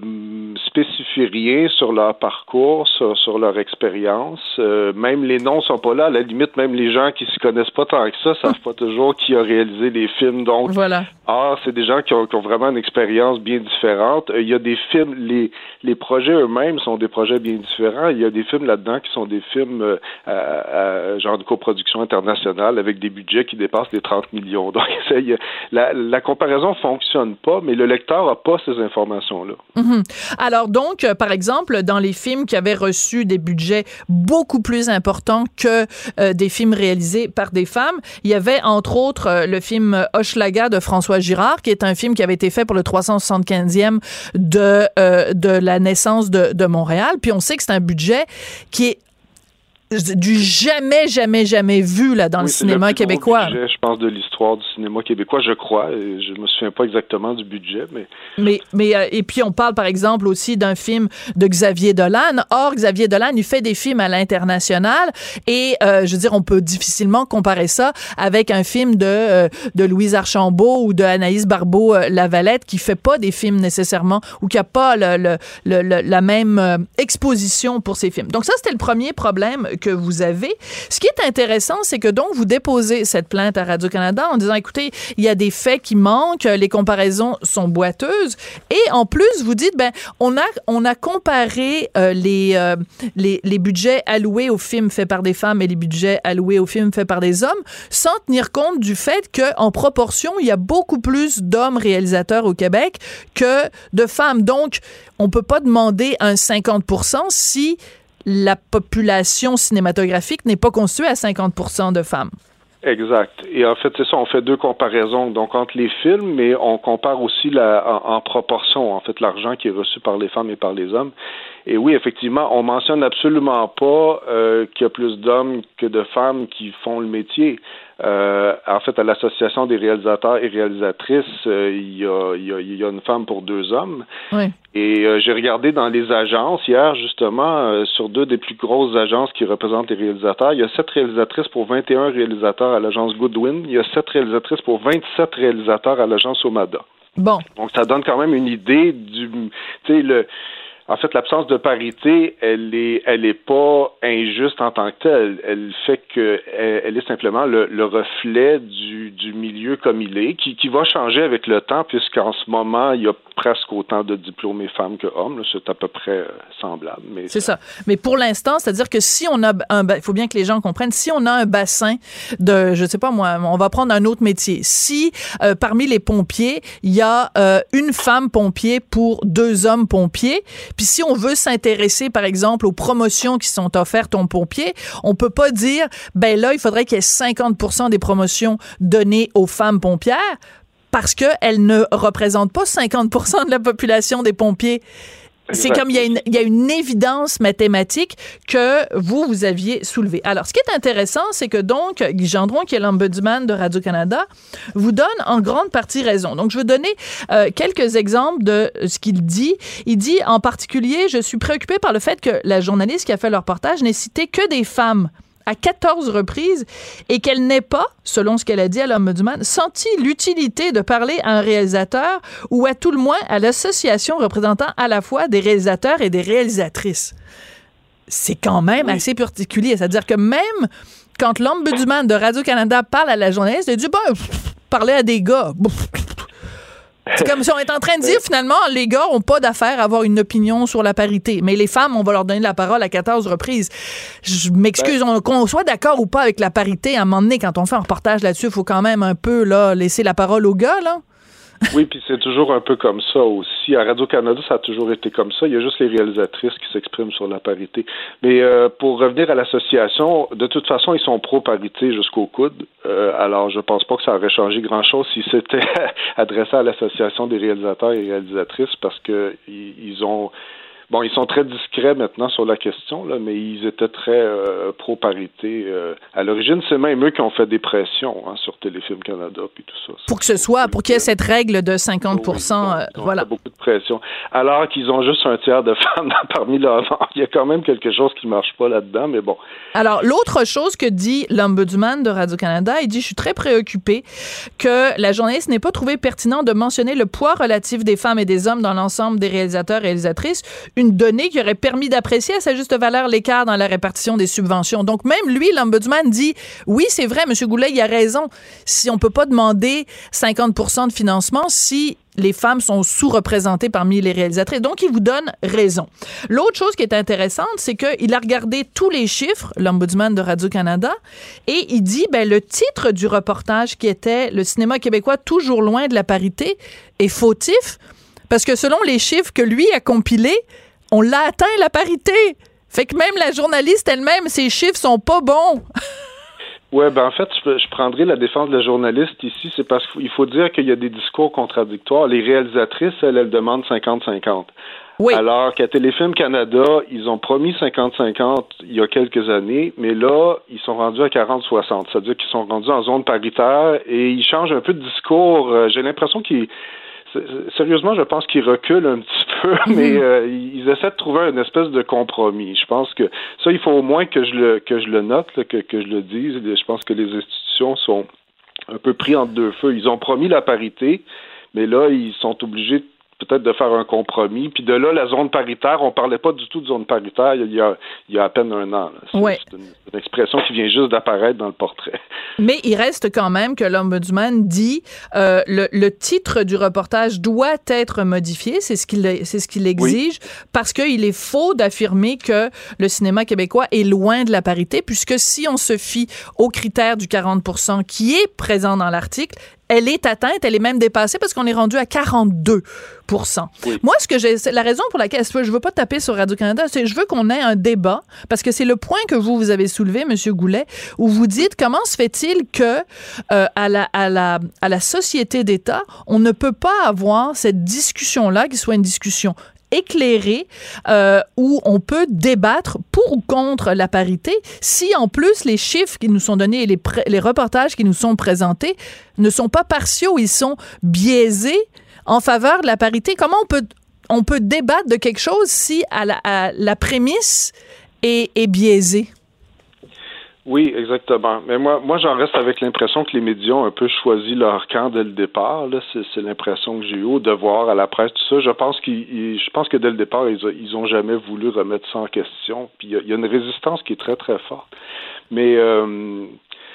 Speaker 8: spécifie rien sur leur parcours, sur, sur leur expérience. Euh, même les noms sont pas là. À la limite, même les gens qui se connaissent pas tant que ça savent pas toujours qui a réalisé les films. Donc,
Speaker 1: voilà.
Speaker 8: ah, c'est des gens qui ont, qui ont, vraiment une expérience bien différente. Euh, il y a des films, les, les projets eux-mêmes sont des projets bien différents. Il y a des films là-dedans qui sont des films euh, à, à, genre de coproduction internationale avec des budgets qui dépassent les 30 millions. Donc, [laughs] ça, y a, la, la comparaison fonctionne pas, mais le lecteur n'a pas ces informations-là.
Speaker 1: Mm-hmm. Alors donc, euh, par exemple, dans les films qui avaient reçu des budgets beaucoup plus importants que euh, des films réalisés par des femmes, il y avait entre autres euh, le film Hochelaga de François Girard, qui est un film qui avait été fait pour le 375e de, de la naissance de, de Montréal. Puis on sait que c'est un budget qui est du jamais, jamais, jamais vu là, dans
Speaker 8: oui,
Speaker 1: le cinéma
Speaker 8: le
Speaker 1: québécois.
Speaker 8: Budget, je pense, de l'histoire du cinéma québécois, je crois. Je me souviens pas exactement du budget, mais.
Speaker 1: Mais, mais euh, et puis on parle par exemple aussi d'un film de Xavier Dolan. Or, Xavier Dolan, il fait des films à l'international et euh, je veux dire, on peut difficilement comparer ça avec un film de, euh, de Louise Archambault ou de Anaïs Barbeau-Lavalette qui fait pas des films nécessairement ou qui a pas le, le, le, la même exposition pour ses films. Donc ça, c'était le premier problème que vous avez. Ce qui est intéressant, c'est que donc vous déposez cette plainte à Radio-Canada en disant, écoutez, il y a des faits qui manquent, les comparaisons sont boiteuses, et en plus, vous dites, ben, on a, on a comparé euh, les, euh, les, les budgets alloués aux films faits par des femmes et les budgets alloués aux films faits par des hommes, sans tenir compte du fait qu'en proportion, il y a beaucoup plus d'hommes réalisateurs au Québec que de femmes. Donc, on peut pas demander un 50% si la population cinématographique n'est pas constituée à 50 de femmes.
Speaker 8: Exact. Et en fait, c'est ça, on fait deux comparaisons. Donc, entre les films, mais on compare aussi en proportion, en fait, l'argent qui est reçu par les femmes et par les hommes. Et oui, effectivement, on mentionne absolument pas euh, qu'il y a plus d'hommes que de femmes qui font le métier. Euh, en fait, à l'association des réalisateurs et réalisatrices, euh, il, y a, il, y a, il, y a, une femme pour deux hommes.
Speaker 1: Oui.
Speaker 8: Et euh, j'ai regardé dans les agences hier, justement, sur deux des plus grosses agences qui représentent les réalisateurs. Il y a sept réalisatrices pour 21 réalisateurs à l'agence Goodwin. Il y a sept réalisatrices pour 27 réalisateurs à l'agence Omada.
Speaker 1: Bon.
Speaker 8: Donc, ça donne quand même une idée du, tu sais, le, en fait, l'absence de parité, elle est, elle est pas injuste en tant que telle. Elle fait que elle, est simplement le, le reflet du, du, milieu comme il est, qui, qui va changer avec le temps, puisqu'en ce moment, il y a presque autant de diplômés femmes que hommes. C'est à peu près semblable. Mais
Speaker 1: c'est ça. Mais pour l'instant, c'est-à-dire que si on a un, il faut bien que les gens comprennent, si on a un bassin de, je sais pas moi, on va prendre un autre métier. Si euh, parmi les pompiers, il y a euh, une femme pompier pour deux hommes pompiers, puis si on veut s'intéresser, par exemple, aux promotions qui sont offertes aux pompiers, on peut pas dire, ben là, il faudrait qu'il y ait 50% des promotions données aux femmes pompières parce qu'elles ne représentent pas 50% de la population des pompiers. C'est comme il y, a une, il y, a une, évidence mathématique que vous, vous aviez soulevée. Alors, ce qui est intéressant, c'est que donc, Guy Gendron, qui est l'ombudsman de Radio-Canada, vous donne en grande partie raison. Donc, je vais donner euh, quelques exemples de ce qu'il dit. Il dit, en particulier, je suis préoccupé par le fait que la journaliste qui a fait le reportage n'ait cité que des femmes à 14 reprises et qu'elle n'ait pas, selon ce qu'elle a dit à l'Ombudsman, senti l'utilité de parler à un réalisateur ou à tout le moins à l'association représentant à la fois des réalisateurs et des réalisatrices. C'est quand même oui. assez particulier. C'est-à-dire que même quand l'Ombudsman de Radio-Canada parle à la journaliste, il dit, ben, parler à des gars. C'est comme si on est en train de dire finalement les gars ont pas d'affaire à avoir une opinion sur la parité, mais les femmes on va leur donner la parole à 14 reprises. Je m'excuse, ben, qu'on soit d'accord ou pas avec la parité à un moment donné quand on fait un reportage là-dessus, il faut quand même un peu là laisser la parole aux gars là.
Speaker 8: Oui, puis c'est toujours un peu comme ça aussi. À Radio-Canada, ça a toujours été comme ça. Il y a juste les réalisatrices qui s'expriment sur la parité. Mais euh, pour revenir à l'association, de toute façon, ils sont pro-parité jusqu'au coude. Euh, alors, je pense pas que ça aurait changé grand-chose si c'était [laughs] adressé à l'association des réalisateurs et réalisatrices parce que ils ont Bon, ils sont très discrets maintenant sur la question, là, mais ils étaient très euh, pro-parité. Euh, à l'origine, c'est même eux qui ont fait des pressions hein, sur Téléfilm Canada puis tout ça.
Speaker 1: Pour que ce soit, pour qu'il y ait cette règle de 50 euh, voilà.
Speaker 8: beaucoup de pression. Alors qu'ils ont juste un tiers de [laughs] femmes parmi leurs Il y a quand même quelque chose qui marche pas là-dedans, mais bon.
Speaker 1: Alors, l'autre chose que dit l'Ombudsman de Radio-Canada, il dit Je suis très préoccupé que la journaliste n'ait pas trouvé pertinent de mentionner le poids relatif des femmes et des hommes dans l'ensemble des réalisateurs et réalisatrices une donnée qui aurait permis d'apprécier à sa juste valeur l'écart dans la répartition des subventions. Donc même lui, l'ombudsman dit oui, c'est vrai, M. Goulet, il a raison. Si on peut pas demander 50 de financement si les femmes sont sous-représentées parmi les réalisatrices. Donc, il vous donne raison. L'autre chose qui est intéressante, c'est qu'il a regardé tous les chiffres, l'Ombudsman de Radio-Canada, et il dit, ben, le titre du reportage qui était Le cinéma québécois toujours loin de la parité est fautif, parce que selon les chiffres que lui a compilés, on l'a atteint la parité. Fait que même la journaliste elle-même, ses chiffres sont pas bons. [laughs]
Speaker 8: Oui, ben en fait, je, prendrai la défense de la journaliste ici, c'est parce qu'il faut dire qu'il y a des discours contradictoires. Les réalisatrices, elles, elles demandent 50-50. Oui. Alors qu'à Téléfilm Canada, ils ont promis 50-50 il y a quelques années, mais là, ils sont rendus à 40-60. C'est-à-dire qu'ils sont rendus en zone paritaire et ils changent un peu de discours. Euh, j'ai l'impression qu'ils sérieusement, je pense qu'ils reculent un petit [laughs] peu, mais mhm. euh, ils essaient de trouver une espèce de compromis. Je pense que ça, il faut au moins que je le que je le note, que, que je le dise. Je pense que les institutions sont un peu pris entre deux feux. Ils ont promis la parité, mais là, ils sont obligés de peut-être de faire un compromis. Puis de là, la zone paritaire, on parlait pas du tout de zone paritaire il y a, il y a à peine un an. C'est une, expression qui vient juste d'apparaître dans le portrait. [laughs]
Speaker 1: Mais il reste quand même que l'Ombudsman dit euh, le, le, titre du reportage doit être modifié, c'est ce qu'il c'est ce qu'il exige, parce qu'il est faux d'affirmer que le cinéma québécois est loin de la parité, puisque si on se fie aux critères du 40 qui est présent dans l'article, elle est atteinte, elle est même dépassée parce qu'on est rendu à 42% Moi, ce que j'ai, la raison pour laquelle je veux pas taper sur Radio-Canada, c'est que je veux qu'on ait un débat parce que c'est le point que vous, vous avez soulevé, Monsieur Goulet, où vous dites comment se fait-il que euh, à, la, à, la, à la société d'État, on ne peut pas avoir cette discussion-là qui soit une discussion éclairé euh, où on peut débattre pour ou contre la parité si en plus les chiffres qui nous sont donnés et les, les reportages qui nous sont présentés ne sont pas partiaux, ils sont biaisés en faveur de la parité. Comment on peut, on peut débattre de quelque chose si à la, la prémisse est, est biaisée?
Speaker 8: Oui, exactement. Mais moi, moi, j'en reste avec l'impression que les médias ont un peu choisi leur camp dès le départ. C'est, l'impression que j'ai eu au devoir à la presse, tout ça. Je pense qu'ils, je pense que dès le départ, ils, ils ont jamais voulu remettre ça en question. Puis il y, a une résistance qui est très très forte. Mais euh,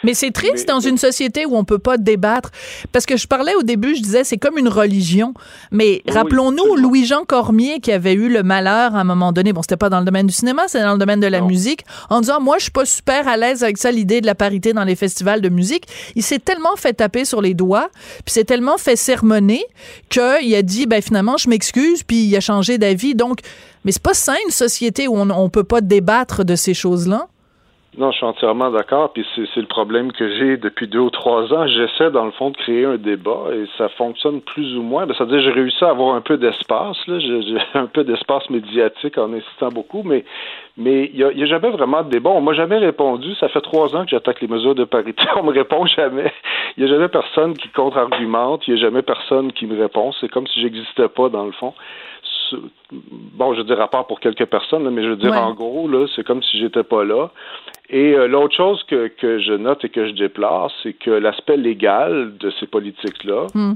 Speaker 1: mais c'est triste dans une société où on peut pas débattre. Parce que je parlais au début, je disais, c'est comme une religion. Mais rappelons-nous Louis-Jean Cormier qui avait eu le malheur à un moment donné, bon, c'était pas dans le domaine du cinéma, c'est dans le domaine de la musique, en disant, moi, je suis pas super à l'aise avec ça, l'idée de la parité dans les festivals de musique. Il s'est tellement fait taper sur les doigts, puis s'est tellement fait sermonner qu'il a dit, ben finalement, je m'excuse, puis il a changé d'avis. Donc, mais c'est pas sain une société où on, on peut pas débattre de ces choses-là.
Speaker 8: Non, je suis entièrement d'accord. Puis c'est le problème que j'ai depuis deux ou trois ans. J'essaie, dans le fond, de créer un débat et ça fonctionne plus ou moins. Ben, c'est-à-dire j'ai réussi à avoir un peu d'espace. J'ai [laughs] un peu d'espace médiatique en insistant beaucoup, mais mais il n'y a, jamais vraiment de débat. On m'a jamais répondu. Ça fait trois ans que j'attaque les mesures de parité. [laughs] On me répond jamais. Il n'y a jamais personne qui contre-argumente. Il n'y a jamais personne qui me répond. C'est comme si j'existais pas, dans le fond bon, je dis à part pour quelques personnes, mais je veux dire, en gros, là, c'est comme si j'étais pas là. Et euh, l'autre chose que, que je note et que je déplore, c'est que l'aspect légal de ces politiques-là hmm.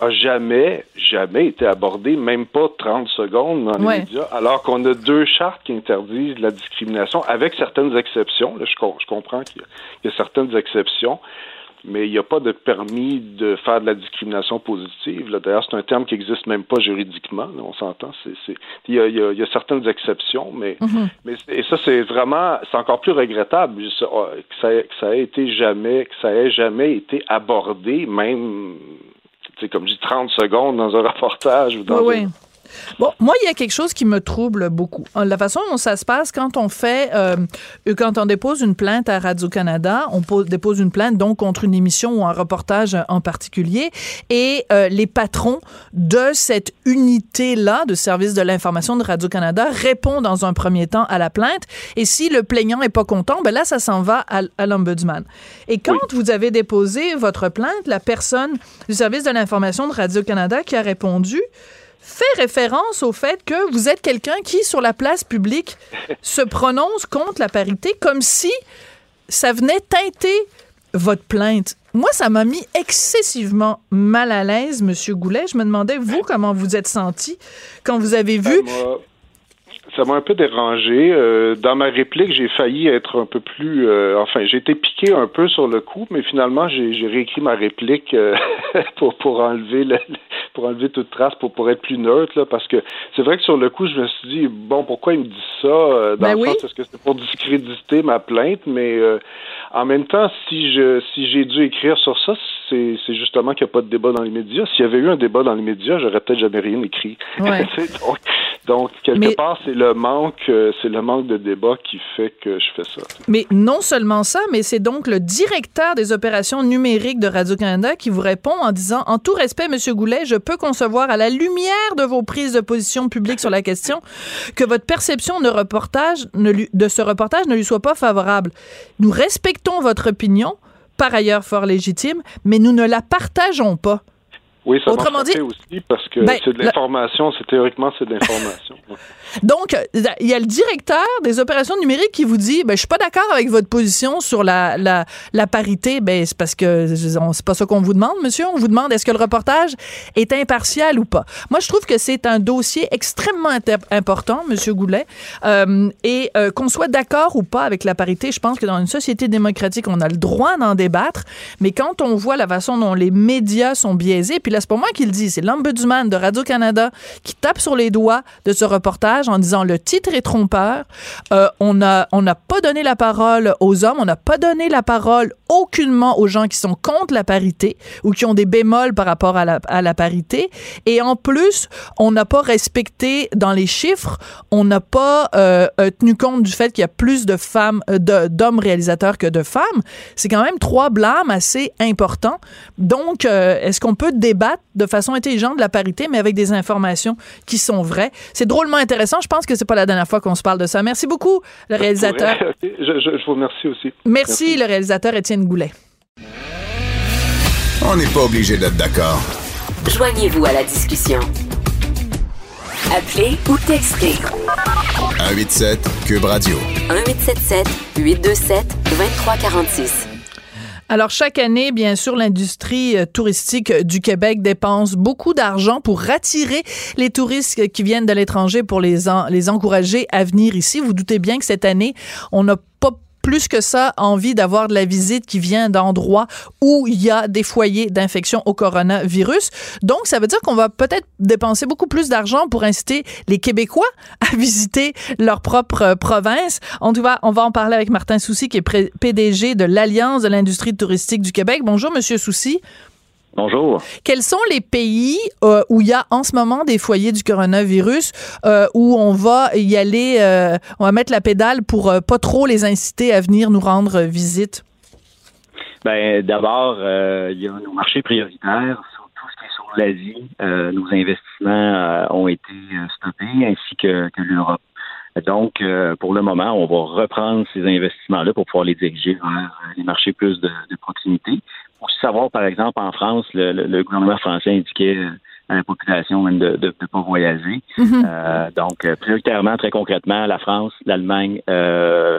Speaker 8: a jamais, jamais été abordé, même pas 30 secondes dans les médias, alors qu'on a deux chartes qui interdisent la discrimination, avec certaines exceptions. Là, je, je comprends qu'il y, y, a certaines exceptions, mais il n'y a pas de permis de faire de la discrimination positive. D'ailleurs, c'est un terme qui n'existe même pas juridiquement, on s'entend. Il, y a, y a, certaines exceptions, mais, mm-hmm. mais et ça, c'est vraiment, c'est encore plus regrettable oh, que ça, que ça ait été jamais, que ça ait jamais été abordé, même comme je dis 30 secondes dans un [laughs] reportage ou dans
Speaker 1: Oui,
Speaker 8: un-
Speaker 1: oui. Bon, moi, il y a quelque chose qui me trouble beaucoup. Euh, La façon dont ça se passe quand on fait, euh, quand on dépose une plainte à Radio-Canada, on pose- dépose une plainte donc contre une émission ou un reportage en particulier, et euh, les patrons de cette unité-là, de service de l'information de Radio-Canada, répondent dans un premier temps à la plainte, et si le plaignant est pas content, ben là, ça s'en va à, à l'ombudsman. Et quand vous avez déposé votre plainte, la personne du service de l'information de Radio-Canada qui a répondu, fait référence au fait que vous êtes quelqu'un qui, sur la place publique, [laughs] se prononce contre la parité comme si ça venait teinter votre plainte. Moi, ça m'a mis excessivement mal à l'aise, Monsieur Goulet. Je me demandais, vous, comment vous êtes senti quand vous avez vu...
Speaker 8: Ça m'a- Ça m'a un peu dérangé. Euh, dans ma réplique, j'ai failli être un peu plus. euh, enfin, j'ai été piqué un peu sur le coup, mais finalement, j'ai j'ai réécrit ma réplique euh, [laughs] pour pour enlever le, [laughs] pour enlever toute trace, pour pour être plus neutre là, parce que c'est vrai que sur le coup, je me suis dit bon, pourquoi il me dit ça? Euh, Dans
Speaker 1: Ben
Speaker 8: le
Speaker 1: oui.
Speaker 8: sens, est-ce que c'est pour discréditer ma plainte? Mais euh, en même temps, si je si j'ai dû écrire sur ça, c'est c'est justement qu'il n'y a pas de débat dans les médias. S'il y avait eu un débat dans les médias, j'aurais peut-être jamais rien écrit.
Speaker 1: Ouais. [laughs]
Speaker 8: Donc, donc, quelque
Speaker 1: Mais-
Speaker 8: part, c'est le manque, euh, c'est le manque de débat qui fait que je fais ça.
Speaker 1: Mais non seulement ça, mais c'est donc le directeur des opérations numériques de Radio-Canada qui vous répond en disant En tout respect, Monsieur Goulet, je peux concevoir à la lumière de vos prises de position publiques sur la question que votre perception de, reportage ne lui- de ce reportage ne lui soit pas favorable. Nous respectons votre opinion, par ailleurs fort légitime, mais nous ne la partageons pas.
Speaker 8: Oui, ça
Speaker 1: Autrement dit-
Speaker 8: aussi parce que
Speaker 1: Ben,
Speaker 8: c'est de l'information, c'est théoriquement c'est de l'information. [laughs]
Speaker 1: Donc, il y a le directeur des opérations numériques qui vous dit, ben, je suis pas d'accord avec votre position sur la, la, la parité. Ben, c'est parce que c'est pas ça qu'on vous demande, monsieur. On vous demande est-ce que le reportage est impartial ou pas? Moi, je trouve que c'est un dossier extrêmement important, monsieur Goulet, Euh, et euh, qu'on soit d'accord ou pas avec la parité, je pense que dans une société démocratique, on a le droit d'en débattre. Mais quand on voit la façon dont les médias sont biaisés, puis là, c'est pas moi qui le dis, c'est l'ombudsman de Radio-Canada qui tape sur les doigts de ce reportage en disant le titre est trompeur. Euh, on a on n'a pas donné la parole aux hommes, on n'a pas donné la parole aucunement aux gens qui sont contre la parité ou qui ont des bémols par rapport à la, à la parité. Et en plus, on n'a pas respecté dans les chiffres, on n'a pas euh, euh, tenu compte du fait qu'il y a plus de femmes, euh, d'hommes réalisateurs que de femmes. C'est quand même trois blâmes assez importants. Donc, euh, est-ce qu'on peut débattre de façon intelligente de la parité, mais avec des informations qui sont vraies? C'est drôlement intéressant. Je pense que c'est pas la dernière fois qu'on se parle de ça. Merci beaucoup, le [laughs] réalisateur. [laughs]
Speaker 8: Je, je- je vous remercie aussi.
Speaker 1: Merci, le réalisateur Étienne Goulet.
Speaker 5: On n'est pas obligé d'être d'accord.
Speaker 6: Joignez-vous à la discussion. Appelez ou textez
Speaker 5: 187 Cube Radio.
Speaker 6: 1877 827 2346.
Speaker 1: Alors, chaque année, bien sûr, l'industrie euh, touristique euh, du Québec dépense beaucoup d'argent pour attirer les touristes qui viennent de l'étranger pour les, en- les encourager à venir ici. Vous doutez bien que cette année, on n'a pas plus que ça envie d'avoir de la visite qui vient d'endroits où il y a des foyers d'infection au coronavirus. Donc, ça veut dire qu'on va peut-être dépenser beaucoup plus d'argent pour inciter les Québécois à [laughs] visiter leur propre euh, province. En tout cas, on va en parler avec Martin Soucy, qui est PDG de l'Alliance de l'industrie touristique du Québec. Bonjour, Monsieur Soucy.
Speaker 9: Bonjour.
Speaker 1: Quels sont les pays euh, où il y a en ce moment des foyers du coronavirus euh, où on va y aller, euh, on va mettre la pédale pour pas trop les inciter à venir nous rendre visite?
Speaker 9: Ben, d'abord, il y a nos marchés prioritaires, sur tout ce qui est sur l'Asie. Nos investissements ont été stoppés, ainsi que, que l'Europe. Donc, euh, pour le moment, on va reprendre ces investissements-là pour pouvoir les diriger vers les marchés plus de, de proximité. Pour savoir, par exemple, en France, le, le- le gouvernement français indiquait euh, à la population même de ne pas voyager. [laughs] Euh, donc, euh, prioritairement, très concrètement, la France, l'Allemagne, euh,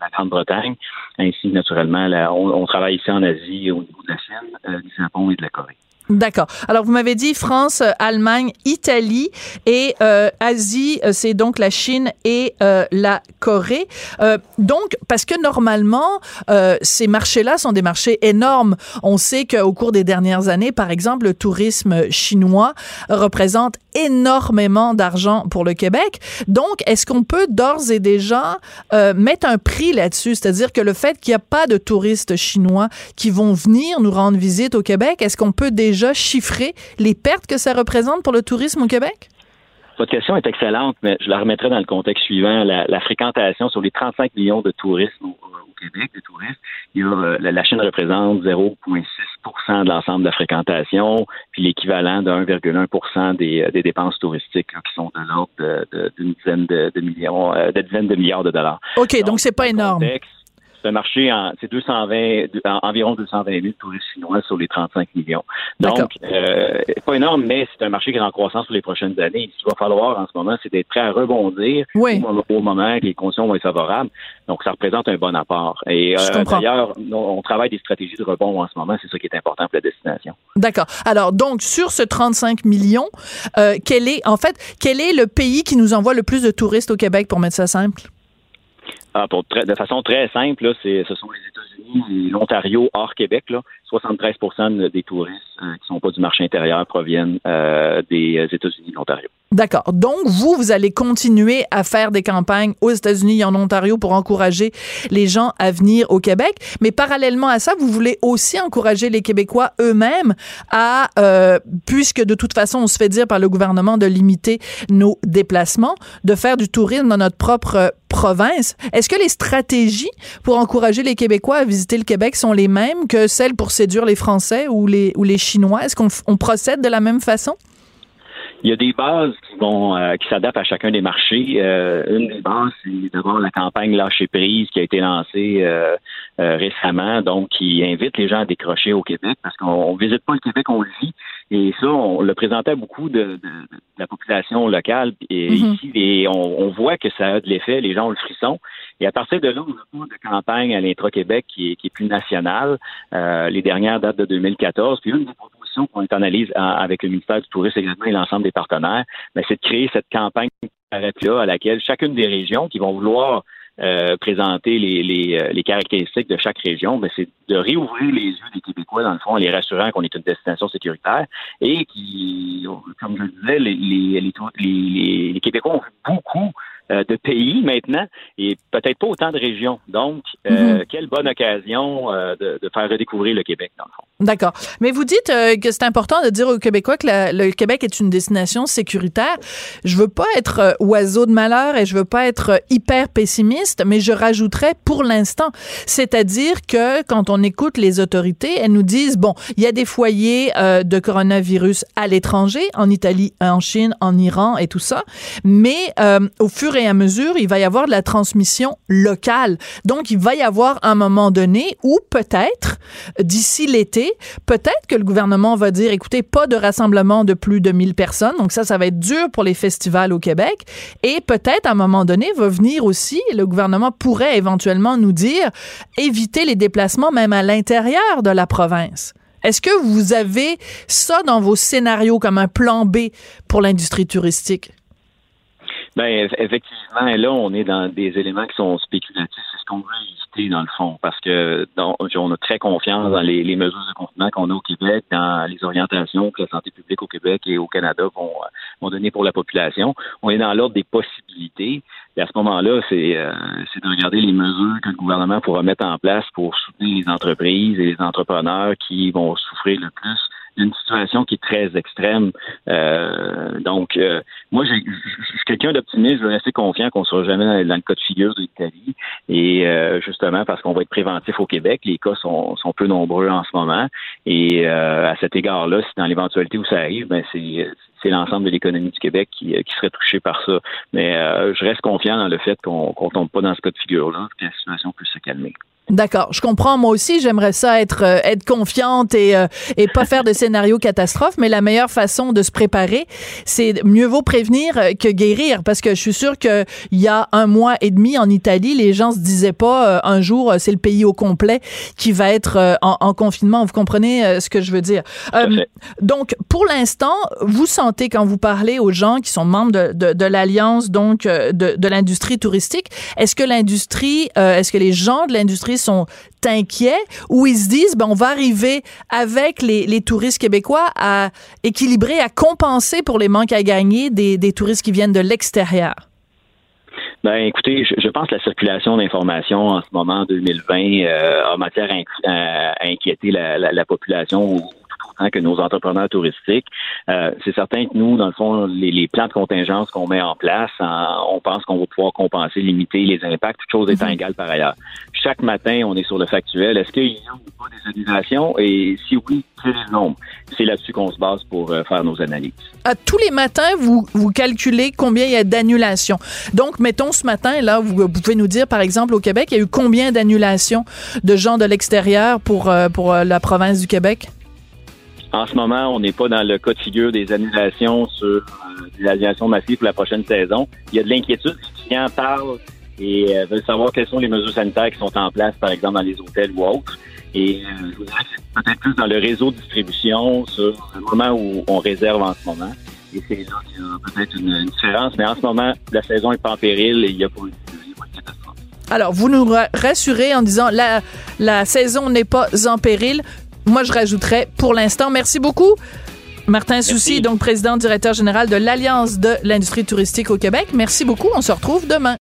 Speaker 9: la Grande-Bretagne, ainsi naturellement, la- on, on travaille ici en Asie au niveau de la Chine, euh, du Japon et de la Corée.
Speaker 1: D'accord. Alors, vous m'avez dit France, euh, Allemagne, Italie et euh, Asie, euh, c'est donc la Chine et euh, la Corée. Euh, donc, parce que normalement, euh, ces marchés-là sont des marchés énormes. On sait qu'au cours des dernières années, par exemple, le tourisme chinois représente énormément d'argent pour le Québec. Donc, est-ce qu'on peut d'ores et déjà mettre un prix là-dessus? C'est-à-dire que le fait qu'il n'y a pas de touristes chinois qui vont venir nous rendre visite au Québec, est-ce qu'on peut déjà déjà chiffré les pertes que ça représente pour le tourisme au Québec?
Speaker 9: Votre question est excellente, mais je la remettrai dans le contexte suivant. La, fréquentation sur les 35 millions de touristes au, Québec, de touristes, il y a, euh, la, Chine représente 0,6% de l'ensemble de la fréquentation, puis l'équivalent de 1,1 des, des dépenses touristiques qui sont de l'ordre d'une dizaine de, millions, euh, de dizaines de milliards de dollars.
Speaker 1: OK, donc, c'est pas énorme
Speaker 9: c'est un marché en c'est 220 environ 220 000 touristes chinois sur les 35 millions. Donc euh, pas énorme, mais c'est un marché qui est en croissance pour les prochaines années. Ce qu'il va falloir en ce moment, c'est d'être prêt à rebondir au, moment que les conditions vont être favorables. Donc ça représente un bon apport. Et euh, d'ailleurs, on travaille des stratégies de rebond en ce moment. C'est ça qui est important pour la destination.
Speaker 1: D'accord. Alors donc sur ce 35 millions, euh, quel est en fait quel est le pays qui nous envoie le plus de touristes au Québec pour mettre ça simple?
Speaker 9: Ah, de façon très simple, là, ce sont les États-Unis l'Ontario hors Québec. Là. 73 des touristes euh, qui sont pas du marché intérieur proviennent euh, des euh, États-Unis et de l'Ontario.
Speaker 1: D'accord. Donc, vous, vous allez continuer à faire des campagnes aux États-Unis et en Ontario pour encourager les gens à venir au Québec. Mais parallèlement à ça, vous voulez aussi encourager les Québécois eux-mêmes à, euh, puisque de toute façon, on se fait dire par le gouvernement de limiter nos déplacements, de faire du tourisme dans notre propre province. Est-ce que les stratégies pour encourager les Québécois à visiter le Québec sont les mêmes que celles pour séduire les Français ou les, ou les Chinois? Est-ce qu'on procède de la même façon?
Speaker 9: Il y a des bases qui vont euh, qui s'adaptent à chacun des marchés. Euh, une des bases, c'est d'abord la campagne Lâcher prise qui a été lancée euh, récemment, donc qui invite les gens à décrocher au Québec parce qu'on visite pas le Québec, on le vit. Et ça, on le présentait à beaucoup de, la population locale. Et mm-hmm. ici, et on, voit que ça a de l'effet, les gens ont le frisson. Et à partir de là, on a pas de campagne à l'intra-Québec qui est, plus nationale. les dernières datent de 2014. Puis une des qu'on est en analyse avec le ministère du Tourisme également et l'ensemble des partenaires, mais c'est de créer cette campagne là à laquelle chacune des régions qui vont vouloir euh, présenter les, euh, les, caractéristiques de chaque région, mais c'est de réouvrir les yeux des Québécois, dans le fond, en les rassurant qu'on est une destination sécuritaire et qui, comme je le disais, les, les, les, les Québécois ont vu beaucoup euh, de pays maintenant et peut-être pas autant de régions. Donc, euh, mhm. quelle bonne occasion euh, de, faire redécouvrir le Québec, dans le fond.
Speaker 1: D'accord. Mais vous dites que c'est important de dire aux Québécois que le Québec est une destination sécuritaire. Je veux pas être oiseau de malheur et je veux pas être hyper pessimiste, mais je rajouterais pour l'instant. C'est-à-dire que quand on écoute les autorités, elles nous disent, bon, il y a des foyers de coronavirus à l'étranger, en Italie, en Chine, en Iran et tout ça, mais au fur et à mesure, il va y avoir de la transmission locale. Donc, il va y avoir un moment donné où peut-être, d'ici l'été, peut-être que le gouvernement va dire, écoutez, pas de rassemblement de plus de 1000 personnes. Donc ça, ça va être dur pour les festivals au Québec. Et peut-être, à un moment donné, va venir aussi, le gouvernement pourrait éventuellement nous dire, éviter les déplacements même à l'intérieur de la province. Est-ce que vous avez ça dans vos scénarios comme un plan B pour l'industrie touristique?
Speaker 9: Ben effectivement, là, on est dans des éléments qui sont spéculatifs. C'est ce qu'on veut éviter dans le fond, parce que on a très confiance dans les, mesures de confinement qu'on a au Québec, dans les orientations que la santé publique au Québec et au Canada vont, vont donner pour la population. On est dans l'ordre des possibilités. Et à ce moment-là, c'est euh, de regarder les mesures que le gouvernement pourra mettre en place pour soutenir les entreprises et les entrepreneurs qui vont souffrir le plus d'une situation qui est très extrême. Euh, donc, euh, moi, je suis quelqu'un d'optimiste, je vais rester confiant qu'on ne sera jamais dans, le cas de figure de l'Italie. Et euh, justement, parce qu'on va être préventif au Québec, les cas sont, sont peu nombreux en ce moment. Et à cet égard-là, si dans l'éventualité où ça arrive, ben c'est c'est l'ensemble de l'économie du Québec qui, qui, serait touché par ça. Mais je reste confiant dans le fait qu'on ne tombe pas dans ce cas de figure-là, que la situation puisse se calmer.
Speaker 1: D'accord, je comprends. Moi aussi, j'aimerais ça être euh, être confiante et euh, et pas faire de scénario catastrophe. Mais la meilleure façon de se préparer, c'est mieux vaut prévenir que guérir. Parce que je suis sûre que il y a un mois et demi en Italie, les gens se disaient pas euh, un jour c'est le pays au complet qui va être en, en, confinement. Vous comprenez ce que je veux dire Donc, pour l'instant, vous sentez quand vous parlez aux gens qui sont membres de de, de l'alliance donc de de l'industrie touristique, est-ce que l'industrie, est-ce que les gens de l'industrie sont inquiets ou ils se disent ben on va arriver avec les, les touristes québécois à équilibrer, à compenser pour les manques à gagner des, des touristes qui viennent de l'extérieur?
Speaker 9: Ben, écoutez, je, pense que la circulation d'informations en ce moment, 2020, euh, a matière à, inquiéter la, la, la population hein, que nos entrepreneurs touristiques. Euh, c'est certain que nous, dans le fond, les, plans de contingence qu'on met en place, on pense qu'on va pouvoir compenser, limiter les impacts, toutes choses étant mhm. égales par ailleurs. Chaque matin, on est sur le factuel. Est-ce qu'il y a ou pas des annulations? Et si oui, quel est le nombre? C'est là-dessus qu'on se base pour euh, faire nos analyses.
Speaker 1: À tous les matins, vous, vous calculez combien il y a d'annulations. Donc, mettons ce matin, là, vous, vous, pouvez nous dire, par exemple, au Québec, il y a eu combien d'annulations de gens de l'extérieur pour, euh, pour la province du Québec?
Speaker 9: En ce moment, on n'est pas dans le cas de figure des annulations sur euh, l'aviation massive pour la prochaine saison. Il y a de l'inquiétude. Les clients parlent et euh, veulent savoir quelles sont les mesures sanitaires qui sont en place, par exemple, dans les hôtels ou autres. Et euh, peut-être plus dans le réseau de distribution sur le moment où on réserve en ce moment. Et c'est là qu'il y a peut-être une, différence. Mais en ce moment, la saison n'est pas en péril et il n'y a pas catastrophe.
Speaker 1: Alors, vous nous rassurez en disant la, la saison n'est pas en péril. Moi, je rajouterais pour l'instant. Merci beaucoup. Martin Soucy, donc président directeur général de l'Alliance de l'industrie touristique au Québec. Merci beaucoup. On se retrouve demain.